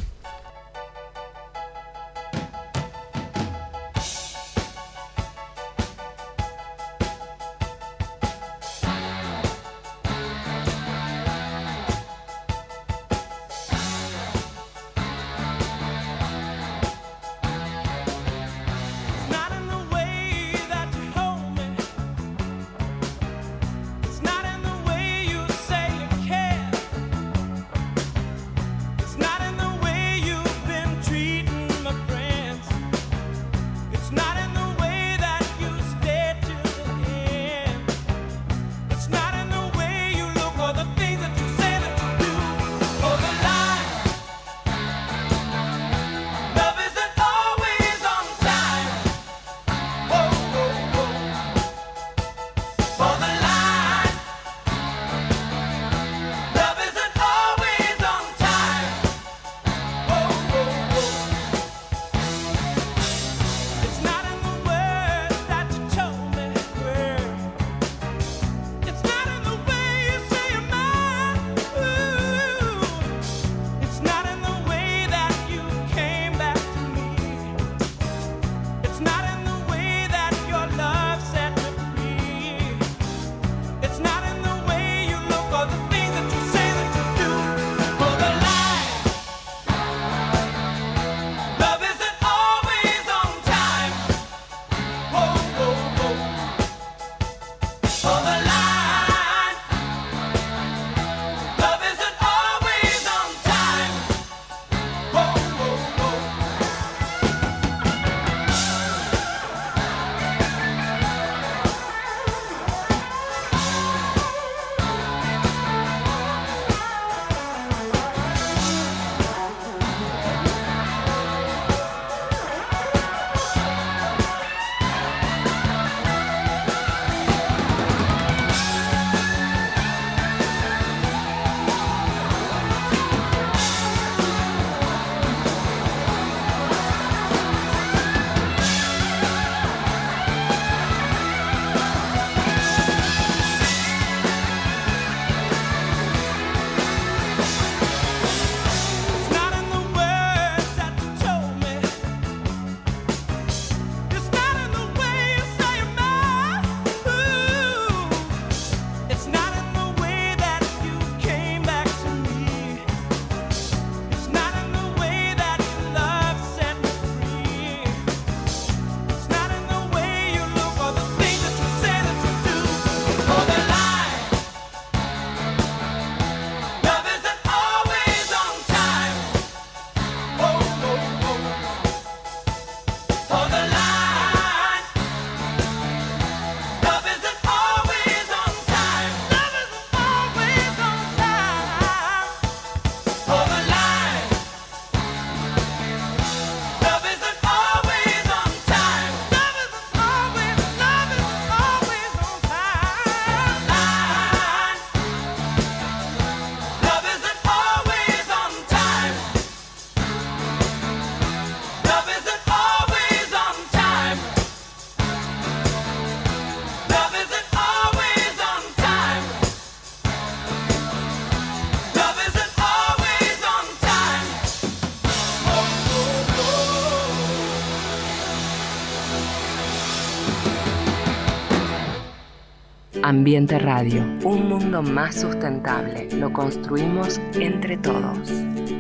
Speaker 5: Ambiente Radio. Un mundo más sustentable. Lo construimos entre todos.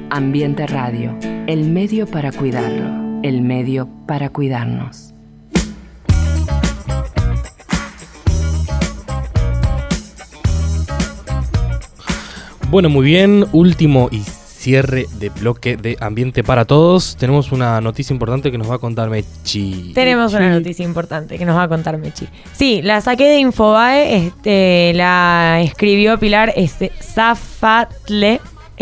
Speaker 5: Ambiente Radio. El medio para cuidarlo. El medio para cuidarnos.
Speaker 6: Bueno, muy bien. Último y cierre de bloque de Ambiente para Todos. Tenemos una noticia importante que nos va a contar Mechi.
Speaker 7: Tenemos una noticia importante que nos va a contar Mechi. Sí, la saqué de Infobae, este, la escribió Pilar este, Zafatle.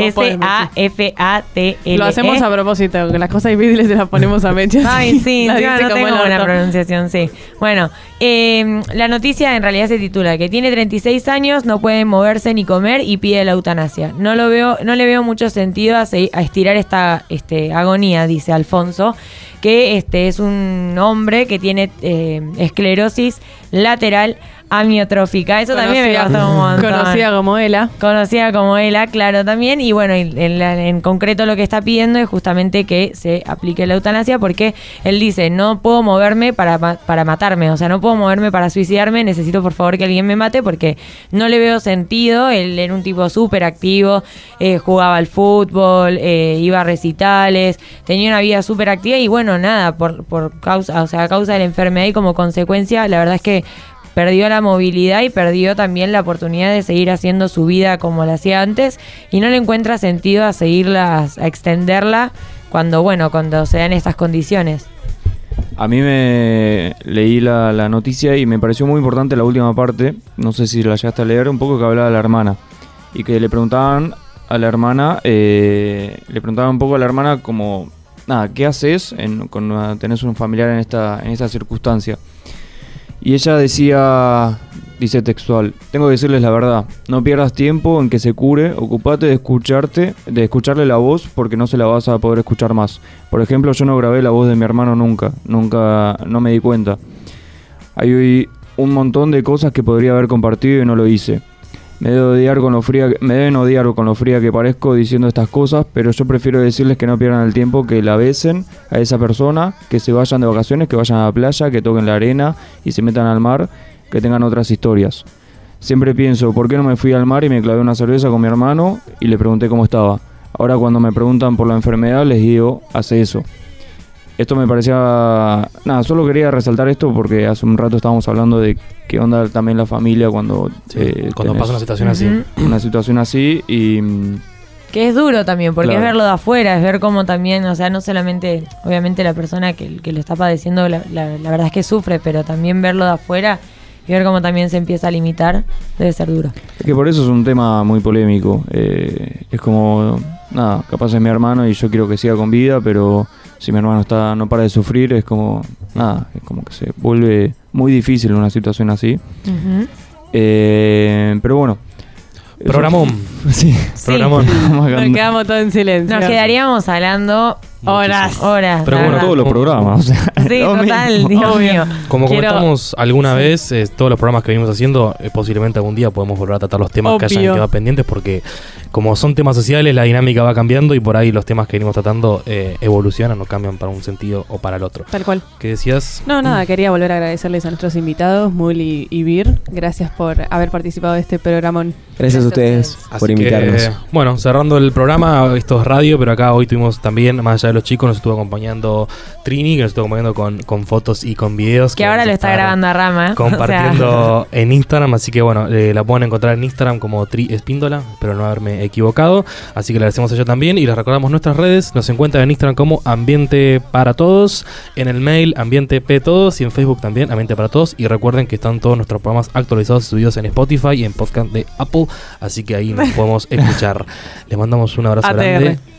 Speaker 7: S-A-F-A-T-L.
Speaker 2: Lo hacemos a propósito, que las cosas difíciles se las ponemos a Mecha.
Speaker 7: Ay, sí, no tengo buena pronunciación, sí. Bueno, eh, la noticia en realidad se titula que tiene 36 años, no puede moverse ni comer y pide la eutanasia. No lo veo, no le veo mucho sentido a, a estirar esta este, agonía, dice Alfonso, que este es un hombre que tiene eh, esclerosis lateral amiotrófica. Eso también me costó un montón.
Speaker 2: Conocida como ELA.
Speaker 7: Conocida como ELA, claro, también. Y bueno, en, en concreto lo que está pidiendo es justamente que se aplique la eutanasia porque él dice, no puedo moverme para, para matarme, o sea, no puedo moverme para suicidarme, necesito por favor que alguien me mate porque no le veo sentido. Él era un tipo súper activo, eh, jugaba al fútbol, eh, iba a recitales, tenía una vida súper activa y bueno, nada, por, por causa, o sea, a causa de la enfermedad y como consecuencia, la verdad es que perdió la movilidad y perdió también la oportunidad de seguir haciendo su vida como la hacía antes y no le encuentra sentido a seguirla, a extenderla cuando, bueno, cuando se dan estas condiciones.
Speaker 1: A mí me leí la, noticia y me pareció muy importante la última parte, no sé si la llegaste a leer, un poco que hablaba de la hermana. Y que le preguntaban a la hermana, eh, le preguntaban un poco a la hermana como, nada, ¿qué haces en, cuando tenés un familiar en esta, en esta circunstancia? Y ella decía, dice textual, tengo que decirles la verdad, no pierdas tiempo en que se cure, ocupate de escucharte, de escucharle la voz porque no se la vas a poder escuchar más. Por ejemplo, yo no grabé la voz de mi hermano nunca, nunca, no me di cuenta. Hay un montón de cosas que podría haber compartido y no lo hice. Me, debo odiar con lo fría, me deben odiar con lo fría que parezco diciendo estas cosas, pero yo prefiero decirles que no pierdan el tiempo, que la besen a esa persona, que se vayan de vacaciones, que vayan a la playa, que toquen la arena y se metan al mar, que tengan otras historias. Siempre pienso, ¿por qué no me fui al mar y me clavé una cerveza con mi hermano y le pregunté cómo estaba? Ahora cuando me preguntan por la enfermedad les digo, hace eso. Esto me parecía... Nada, solo quería resaltar esto porque hace un rato estábamos hablando de qué onda también la familia cuando... eh,
Speaker 6: cuando
Speaker 1: tenés
Speaker 6: pasa una situación así.
Speaker 1: Una situación así y...
Speaker 7: Que es duro también, porque
Speaker 1: Claro.
Speaker 7: es verlo de afuera, es ver cómo también, o sea, no solamente, obviamente la persona que, que lo está padeciendo, la, la- la verdad es que sufre, pero también verlo de afuera y ver cómo también se empieza a limitar, debe ser duro.
Speaker 1: Es que por eso es un tema muy polémico. eh, es como, nada, capaz es mi hermano y yo quiero que siga con vida, pero si mi hermano está no para de sufrir, es como, nada, es como que se vuelve muy difícil una situación así. Eh, pero bueno.
Speaker 6: Programón. (laughs)
Speaker 1: Sí.
Speaker 6: Programón. (laughs)
Speaker 2: Nos quedamos todos en silencio.
Speaker 7: Nos quedaríamos hablando
Speaker 2: horas.
Speaker 7: Horas.
Speaker 6: Pero bueno,
Speaker 7: verdad.
Speaker 1: Todos los programas. o sea,
Speaker 7: Sí, (laughs)
Speaker 1: lo
Speaker 7: total,
Speaker 1: mismo. (laughs)
Speaker 7: Dios mío.
Speaker 6: Como
Speaker 7: Quiero-
Speaker 6: comentamos alguna vez, eh, todos los programas que venimos haciendo, eh, posiblemente algún día podemos volver a tratar los temas que hayan quedado pendientes porque como son temas sociales, la dinámica va cambiando y por ahí los temas que venimos tratando eh, evolucionan o cambian para un sentido o para el otro.
Speaker 2: Tal cual.
Speaker 6: ¿Qué decías?
Speaker 2: No, nada, quería volver a agradecerles a nuestros invitados, Muli y Bir. Gracias por haber participado de este programa.
Speaker 9: Gracias a ustedes
Speaker 6: Así
Speaker 9: por invitarnos.
Speaker 6: bueno, cerrando el programa, esto es radio, pero acá hoy tuvimos también, más allá de los chicos, nos estuvo acompañando Trini, que nos estuvo acompañando con, con fotos y con videos.
Speaker 7: Que ahora lo está grabando a Rama. (laughs) O sea,
Speaker 6: Compartiendo (laughs) en Instagram, así que bueno, eh, la pueden encontrar en Instagram como Tri Espíndola, espero no haberme equivocado. Así que le agradecemos a ella también y les recordamos nuestras redes. Nos encuentran en Instagram como Ambiente para Todos, en el mail Ambiente P Todos y en Facebook también Ambiente para Todos. Y recuerden que están todos nuestros programas actualizados y subidos en Spotify y en podcast de Apple, así que ahí nos (laughs) podemos escuchar. Les mandamos un abrazo
Speaker 7: ATR.
Speaker 6: grande